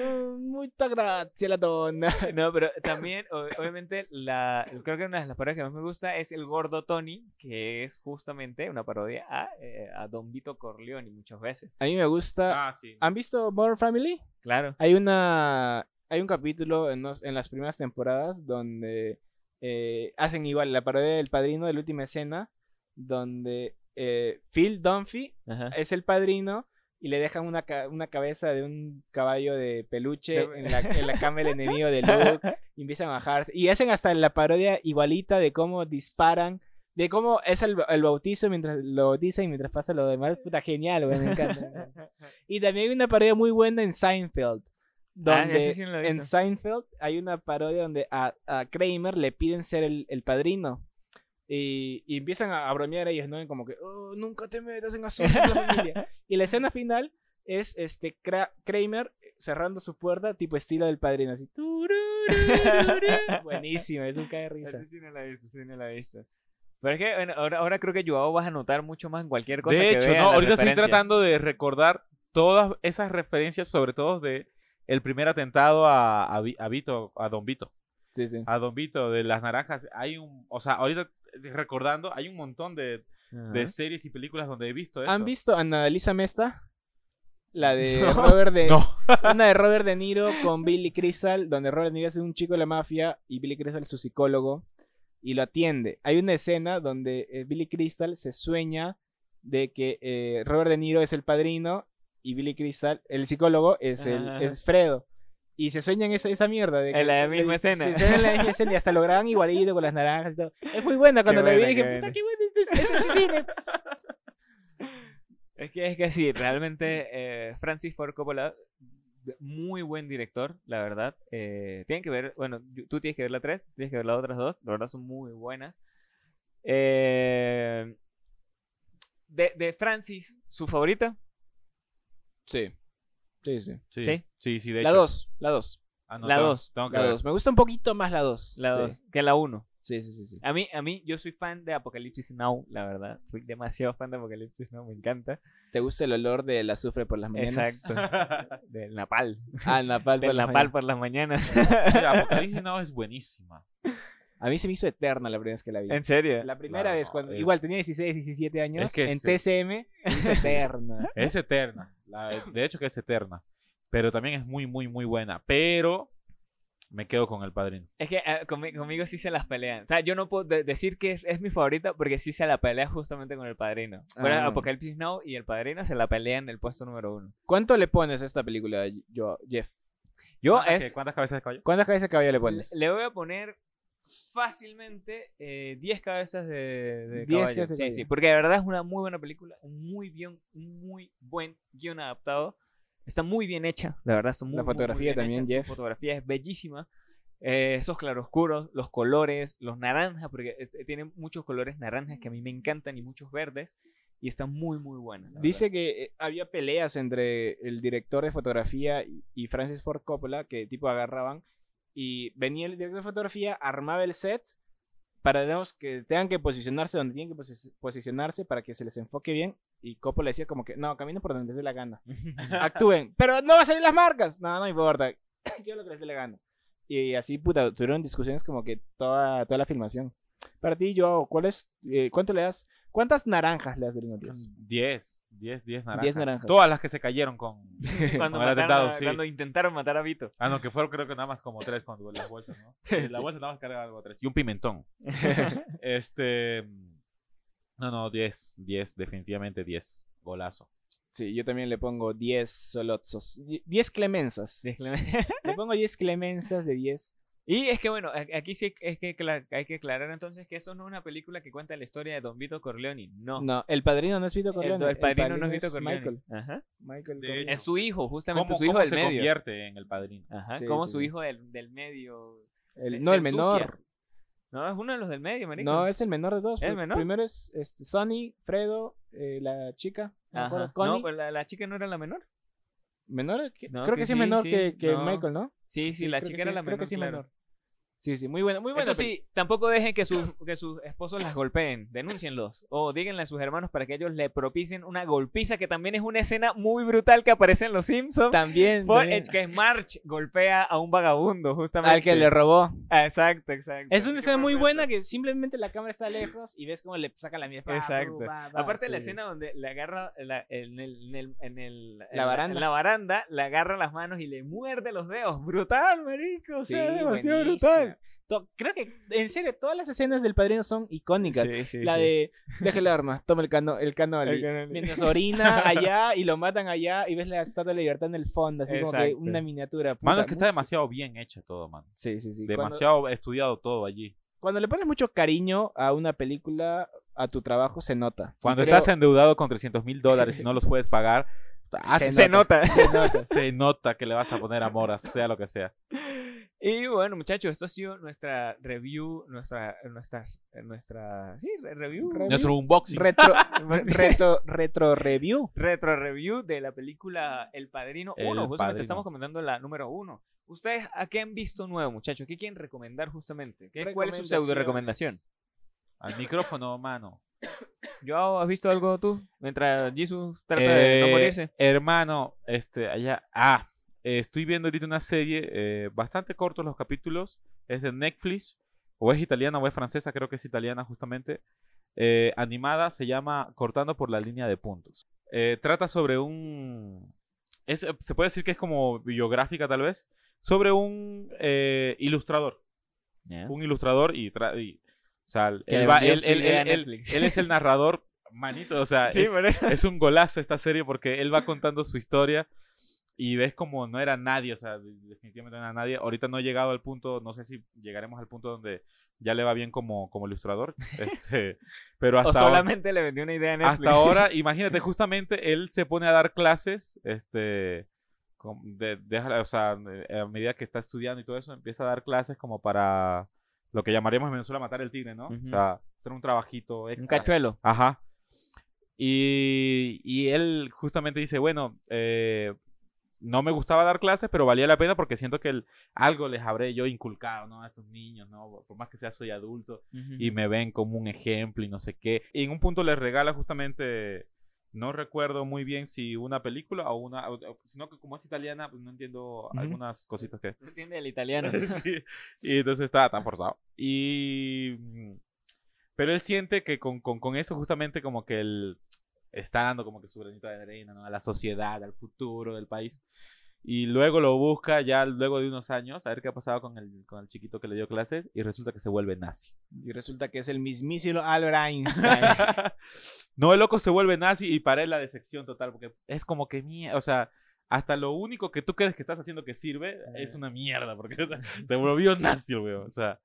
A: Oh, mucha gracia la donna.
B: No, pero también, obviamente, la, creo que una de las parodias que más me gusta es el gordo Tony, que es justamente una parodia a, eh, a Don Vito Corleone muchas veces.
A: A mí me gusta...
C: Ah, sí.
A: ¿Han visto Modern Family?
B: Claro.
A: Hay una hay un capítulo en, los- en las primeras temporadas donde eh, hacen igual la parodia del padrino de la última escena donde eh, Phil Dunphy
B: Ajá.
A: es el padrino y le dejan una, ca- una cabeza de un caballo de peluche en la, en la cama del enemigo de Luke y empiezan a bajarse y hacen hasta la parodia igualita de cómo disparan de cómo es el, el bautizo mientras lo bautizan y mientras pasa lo demás puta genial güey, me encanta. Y también hay una parodia muy buena en Seinfeld.
B: Ah,
A: Donde
B: ese sí
A: en. Seinfeld hay una parodia donde a, a Kramer le piden ser el, el padrino. Y, y empiezan a, a bromear ellos, ¿no? Como que, oh, nunca te metas en asuntos de la familia. y la escena final es este Kra- Kramer cerrando su puerta, tipo estilo del padrino, así. Buenísimo, es un cae de risa.
B: Ese sí no la he visto, sí no la he visto. Pero es que bueno, ahora, ahora creo que Joao vas a notar mucho más en cualquier cosa
C: De
B: que
C: hecho,
B: vea
C: no, ahorita estoy tratando de recordar todas esas referencias, sobre todo de el primer atentado a, a, a Vito, a Don Vito,
A: Sí, sí.
C: a Don Vito de las naranjas. Hay un, o sea, ahorita recordando, hay un montón de, series y películas donde he visto eso.
A: ¿Han visto a Annalisa Mesta? La de
B: No.
A: Robert de...
C: No.
A: Una de Robert De Niro con Billy Crystal, donde Robert De Niro es un chico de la mafia y Billy Crystal es su psicólogo y lo atiende. Hay una escena donde eh, Billy Crystal se sueña de que eh, Robert De Niro es el padrino y Billy Crystal, el psicólogo, es, el, es Fredo. Y se sueñan esa, esa mierda. De que
B: En la misma escena.
A: Se sueñan en la misma escena y hasta lo graban igualito con las naranjas y todo. Es muy buena cuando
B: Qué
A: la vi dije,
B: qué
A: puta,
B: buena.
A: qué bueno, es, ese es cine.
B: Es que, es que sí, realmente eh, Francis Ford Coppola, muy buen director, la verdad. Eh, tienen que ver, bueno, tú tienes que ver la 3, tienes que ver las otras dos, la verdad son muy buenas. Eh, de, de Francis, ¿su favorita?
A: Sí. Sí, sí.
C: Sí,
B: ¿Sí?
C: sí, sí, de
A: La
C: hecho.
A: 2, la 2.
C: Ah, no,
B: La
C: tengo-
B: dos,
C: tengo que
A: La
C: ver.
A: 2. Me gusta un poquito más la 2.
B: La 2, que la 1.
A: Sí, sí, sí, sí.
B: A mí, a mí, yo soy fan de Apocalipsis Now, la verdad. Soy demasiado fan de Apocalipsis Now, me encanta.
A: ¿Te gusta el olor del azufre por las mañanas?
B: Exacto. Del napal.
A: Ah, el napal por
B: Del
A: las
B: napal
A: mañanas.
B: por las mañanas.
C: Mira, Apocalipsis Now es buenísima.
A: A mí se me hizo eterna la primera vez que la vi.
B: ¿En serio?
A: La primera
C: Claro,
A: vez, cuando
C: es-
A: igual tenía 16, 17 años,
C: Es que
A: en
C: sí.
A: TCM, se me hizo eterna.
C: Es eterna. La- de hecho que es eterna. Pero también es muy, muy, muy buena. Pero me quedo con el padrino.
B: Es que eh, conmi- conmigo sí se las pelean. O sea, yo no puedo de- decir que es, es mi favorita porque sí se la pelea justamente con el padrino. Bueno,
A: Ah.
B: Apocalipsis Now y el padrino se la pelean en el puesto número uno.
A: ¿Cuánto le pones a esta película, yo, Jeff?
B: Yo
C: ¿Cuántas,
B: es,
C: ¿Cuántas cabezas de caballo?
A: ¿Cuántas cabezas de caballo le
B: le,
A: pones?
B: le voy a poner fácilmente eh, 10 cabezas de, de
A: 10
B: caballo.
A: cabezas de
B: Sí,
A: caballo.
B: sí, porque de verdad es una muy buena película, un muy bien, muy buen guion adaptado. Está muy bien hecha, la verdad, está muy,
A: La
B: muy, muy
A: fotografía
B: bien
A: también,
B: hecha.
A: Jeff.
B: Su fotografía es bellísima. Eh, esos claroscuros, los colores, los naranjas, porque este, tiene muchos colores naranjas que a mí me encantan y muchos verdes. Y está muy, muy buena. la
A: Dice que eh, había peleas entre el director de fotografía y Francis Ford Coppola, que tipo agarraban, y venía el director de fotografía, armaba el set para digamos, que tengan que posicionarse donde tienen que posi- posicionarse para que se les enfoque bien, y Coppola decía como que, no, caminen por donde les dé la gana, actúen, pero no va a salir las marcas, no, no importa, yo lo que les dé la gana. Y así, puta, tuvieron discusiones como que toda, toda la filmación. Para ti, yo, ¿cuál es, eh, cuánto le das, cuántas naranjas le das del 1 al 10?
C: 10. 10, 10 naranjas.
A: 10 naranjas.
C: Todas las que se cayeron con,
B: Cuando,
C: con el atentado,
B: a-
C: sí.
B: cuando intentaron matar a Vito.
C: Ah, no, que fueron creo que nada más como tres cuando las bolsas, ¿no? Sí, La bolsa nada más cargaba algo tres. Y un pimentón. este. No, no, 10. 10, definitivamente 10. Golazo.
A: Sí, yo también le pongo 10 solotzos. 10 clemensas. Le pongo 10 clemensas de 10.
B: Y es que bueno, aquí sí es que hay que aclarar entonces que esto no es una película que cuenta la historia de Don Vito Corleone, no.
A: No, el padrino no es Vito
B: El,
A: Corleone.
B: el padrino no es Vito Corleone.
A: Michael.
B: Ajá.
A: Michael
C: De.
B: Es su hijo, justamente
C: ¿Cómo,
B: su hijo
C: cómo
B: del
C: se
B: medio.
C: convierte en el padrino?
B: Ajá,
A: Sí,
B: como
A: sí,
B: su
A: sí.
B: hijo del, del medio.
A: El-
B: se-
A: no,
B: se
A: el menor.
B: No, es uno de los del medio, marico.
A: No, es el menor de todos.
B: ¿El menor?
A: Primero es este, Sonny, Fredo, eh, la chica. No,
B: pues la, la chica no era la menor.
A: ¿Menor? ¿Qué?
B: No,
A: creo
B: que
A: que sí menor
B: sí,
A: que, que
B: no.
A: Michael, ¿no?
B: Sí, sí, la
A: creo que
B: chica era la
A: creo
B: menor.
A: que sí,
B: claro.
A: menor. Sí, sí, muy buena, muy buena.
B: Eso sí, tampoco dejen que sus, que sus esposos las golpeen, denúncienlos. O díganle a sus hermanos para que ellos le propicien una golpiza, que también es una escena muy brutal que aparece en Los Simpsons.
A: También.
B: Por-
A: también.
B: que March golpea a un vagabundo, justamente.
A: Al que le robó.
B: Ah, exacto, exacto.
A: Es una escena muy buena que simplemente la cámara está lejos y ves cómo le saca la mierda.
B: Exacto. Aparte de la
A: sí.
B: escena donde le agarra la- en, el, en, el, en, el- en
A: La baranda.
B: en la baranda, le agarra las manos y le muerde los dedos. Brutal, marico. O sea,
A: Sí,
B: demasiado brutal.
A: Creo que, en serio, todas las escenas del padrino son icónicas.
B: Sí, sí,
A: la
B: sí.
A: de, deja el arma, toma el, cano, el canoli.
B: El canoli.
A: Mientras orina allá y lo matan allá y ves la estatua de la libertad en el fondo, así como que una miniatura.
C: Mano, es que está demasiado bien hecho todo, mano.
A: Sí, sí, sí. Cuando-
C: Demasiado estudiado todo allí.
A: Cuando, le pones mucho cariño a una película, a tu trabajo, se nota.
C: Cuando
A: creo-
C: estás endeudado con 300 mil dólares y no los puedes pagar, ah,
A: Se
C: se,
B: nota.
A: Se nota.
C: se nota que le vas a poner amor, a sea lo que sea.
B: Y bueno, muchachos, esto ha sido nuestra review, nuestra, nuestra, nuestra, sí, re- review,
A: Review.
C: Nuestro unboxing.
A: Retro, retro, retro review.
B: retro review de la película El Padrino 1.
C: El
B: Justamente
C: Padrino.
B: estamos comentando la número 1. ¿Ustedes a qué han visto nuevo, muchachos? ¿Qué quieren recomendar justamente? ¿Qué, ¿Cuál es su pseudo recomendación?
C: Al micrófono, mano.
B: ¿Yo has visto algo tú? Mientras Jesus trata de no
C: Eh,
B: morirse.
C: Hermano, este, allá. Ah, eh, estoy viendo ahorita una serie eh, bastante cortos los capítulos. Es de Netflix. O es italiana o es francesa, creo que es italiana justamente. eh, animada, se llama Cortando por la línea de puntos. Eh, trata sobre un. es- se puede decir que es como biográfica, tal vez. Sobre un eh, ilustrador. Un ilustrador y. y- o sea, él, va- él- él- él- es el narrador, manito. O sea,
B: Sí,
C: es, es un golazo esta serie porque él va contando su historia y ves como no era nadie, o sea, definitivamente no era nadie. Ahorita no he llegado al punto, no sé si llegaremos al punto donde ya le va bien como, como ilustrador, este, pero
B: O
C: hasta ahora,
B: solamente le vendió una idea a Netflix.
C: hasta ahora, imagínate, justamente él se pone a dar clases, este, de, o sea, eh, a medida que está estudiando y todo eso, empieza a dar clases como para lo que llamaríamos en Venezuela matar el tigre, ¿no? O sea, hacer un trabajito
B: Un
C: extra.
B: cachuelo.
C: Ajá. Y, y él justamente dice, bueno, eh, no me gustaba dar clases, pero valía la pena porque siento que el- algo les habré yo inculcado, ¿no? A estos niños, ¿no? Por más que sea soy adulto y me ven como un ejemplo y no sé qué. Y en un punto les regala justamente, no recuerdo muy bien si una película o una, o- sino que como es italiana, pues no entiendo algunas cositas que...
B: No entiende el italiano.
C: Sí, Y entonces estaba tan forzado. Y. mm, Pero él siente que con, con, con eso, justamente, como que él está dando como que su granito de arena, ¿no? A la sociedad, al futuro del país. Y luego lo busca ya luego de unos años, a ver qué ha pasado con el, con el chiquito que le dio clases, y resulta que se vuelve nazi.
A: Y resulta que es el mismísimo Albert Einstein.
C: no, el loco se vuelve nazi y para él la decepción total, porque es como que mierda, o sea, hasta lo único que tú crees que estás haciendo que sirve es una mierda, porque o sea, se volvió nazi weón, o sea.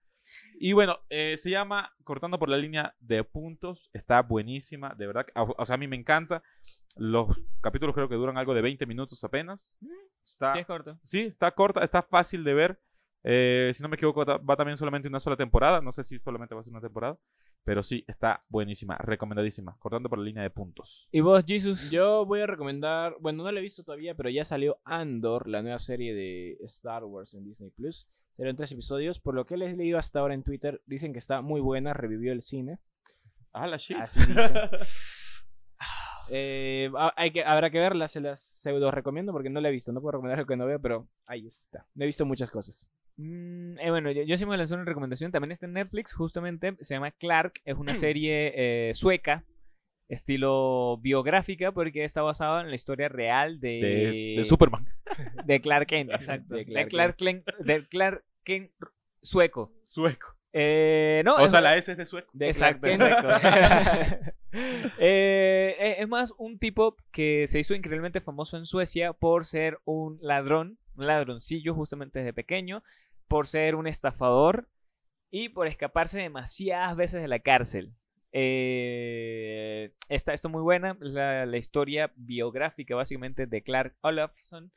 C: Y bueno, eh, se llama Cortando por la línea de puntos, está buenísima, de verdad, o o sea, a mí me encanta. Los capítulos creo que duran algo de 20 minutos apenas. Está,
B: Sí, es corto.
C: Sí, está corta, está fácil de ver. Eh, si no me equivoco, va también solamente una sola temporada. No sé si solamente va a ser una temporada. Pero sí, está buenísima, recomendadísima. Cortando por la línea de puntos.
B: ¿Y vos, Jesus?
A: Yo voy a recomendar, bueno, no la he visto todavía, pero ya salió Andor, la nueva serie de Star Wars en Disney Plus. Serán tres episodios. Por lo que les he leído hasta ahora en Twitter, dicen que está muy buena, revivió el cine.
C: Ah, la shit.
A: Así dice. Eh, ha- hay que, habrá que verla, se las pseudo recomiendo porque no la he visto. No puedo recomendar lo que no veo, pero ahí está. No he visto muchas cosas.
B: Mm, eh, bueno, yo, yo sí me lanzó una recomendación. También está en Netflix, justamente. Se llama Clark. Es una serie eh, sueca. estilo biográfica porque está basado en la historia real de,
C: De, de Superman.
B: de Clark Kent, exacto.
A: De
B: De
A: Clark
B: Clark, Kent, de Clark Sueco.
C: Sueco.
B: Eh, no,
C: O
B: es-
C: sea, la S es de sueco.
A: De
B: Exacto, exacto. Eh, es- es más un tipo que se hizo increíblemente famoso en Suecia por ser un ladrón, un ladroncillo justamente desde pequeño, por ser un estafador y por escaparse demasiadas veces de la cárcel. Eh, está esto muy buena, la, la historia biográfica básicamente de Clark Olafsson.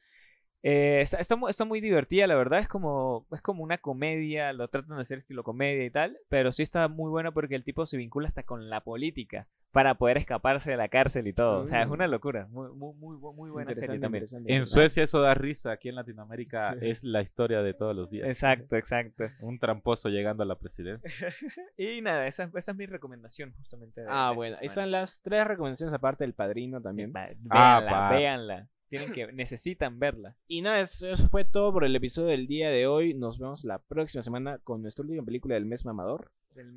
B: Eh, está, está, mu- está muy divertida, la verdad. Es como, es como una comedia, lo tratan de hacer estilo comedia y tal, pero sí está muy bueno porque el tipo se vincula hasta con la política para poder escaparse de la cárcel y todo. O sea, es una locura. Muy, muy, muy, muy buena serie también.
C: En. Suecia eso da risa. Aquí en Latinoamérica es la historia de todos los días.
B: Exacto, exacto.
C: Un tramposo llegando a la presidencia.
B: Y nada, esa, esa es mi recomendación justamente. de-
A: Ah, bueno,
B: semana.
A: están las tres recomendaciones aparte del padrino también.
C: Ah,
B: Véanla, véanla. Tienen que, necesitan verla.
A: Y nada, eso, fue todo por el episodio del día de hoy. Nos vemos la próxima semana con nuestra última película del mes mamador.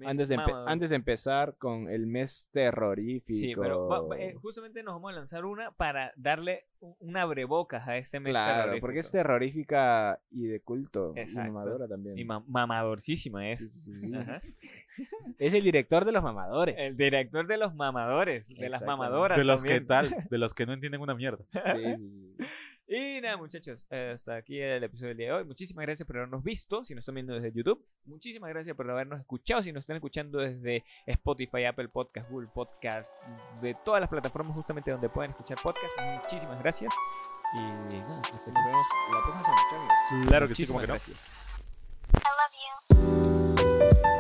A: Antes de, antes empezar con el mes terrorífico.
B: Sí, pero va- va- eh, justamente nos vamos a lanzar una para darle un, un abrebocas a este mes
A: Claro,
B: terrorífico.
A: porque es terrorífica y de culto.
B: Exacto.
A: Y mamadora también.
B: Y ma- mamadorcísima es.
A: Sí, sí, sí, sí.
B: Ajá.
A: Es el director de los mamadores.
B: El director de los mamadores, de las mamadoras.
C: De los que tal, de los que no entienden una mierda.
A: Sí, sí, sí.
B: Y nada, muchachos, eh, hasta aquí el episodio del día de hoy. Muchísimas gracias por habernos visto, si nos están viendo desde YouTube. Muchísimas gracias por habernos escuchado, si nos están escuchando desde Spotify, Apple Podcast, Google Podcast, de todas las plataformas justamente donde pueden escuchar podcast. Muchísimas gracias. Y nada, hasta
A: nos vemos la próxima semana.
C: Claro que sí, como
B: gracias.
C: I love
B: you.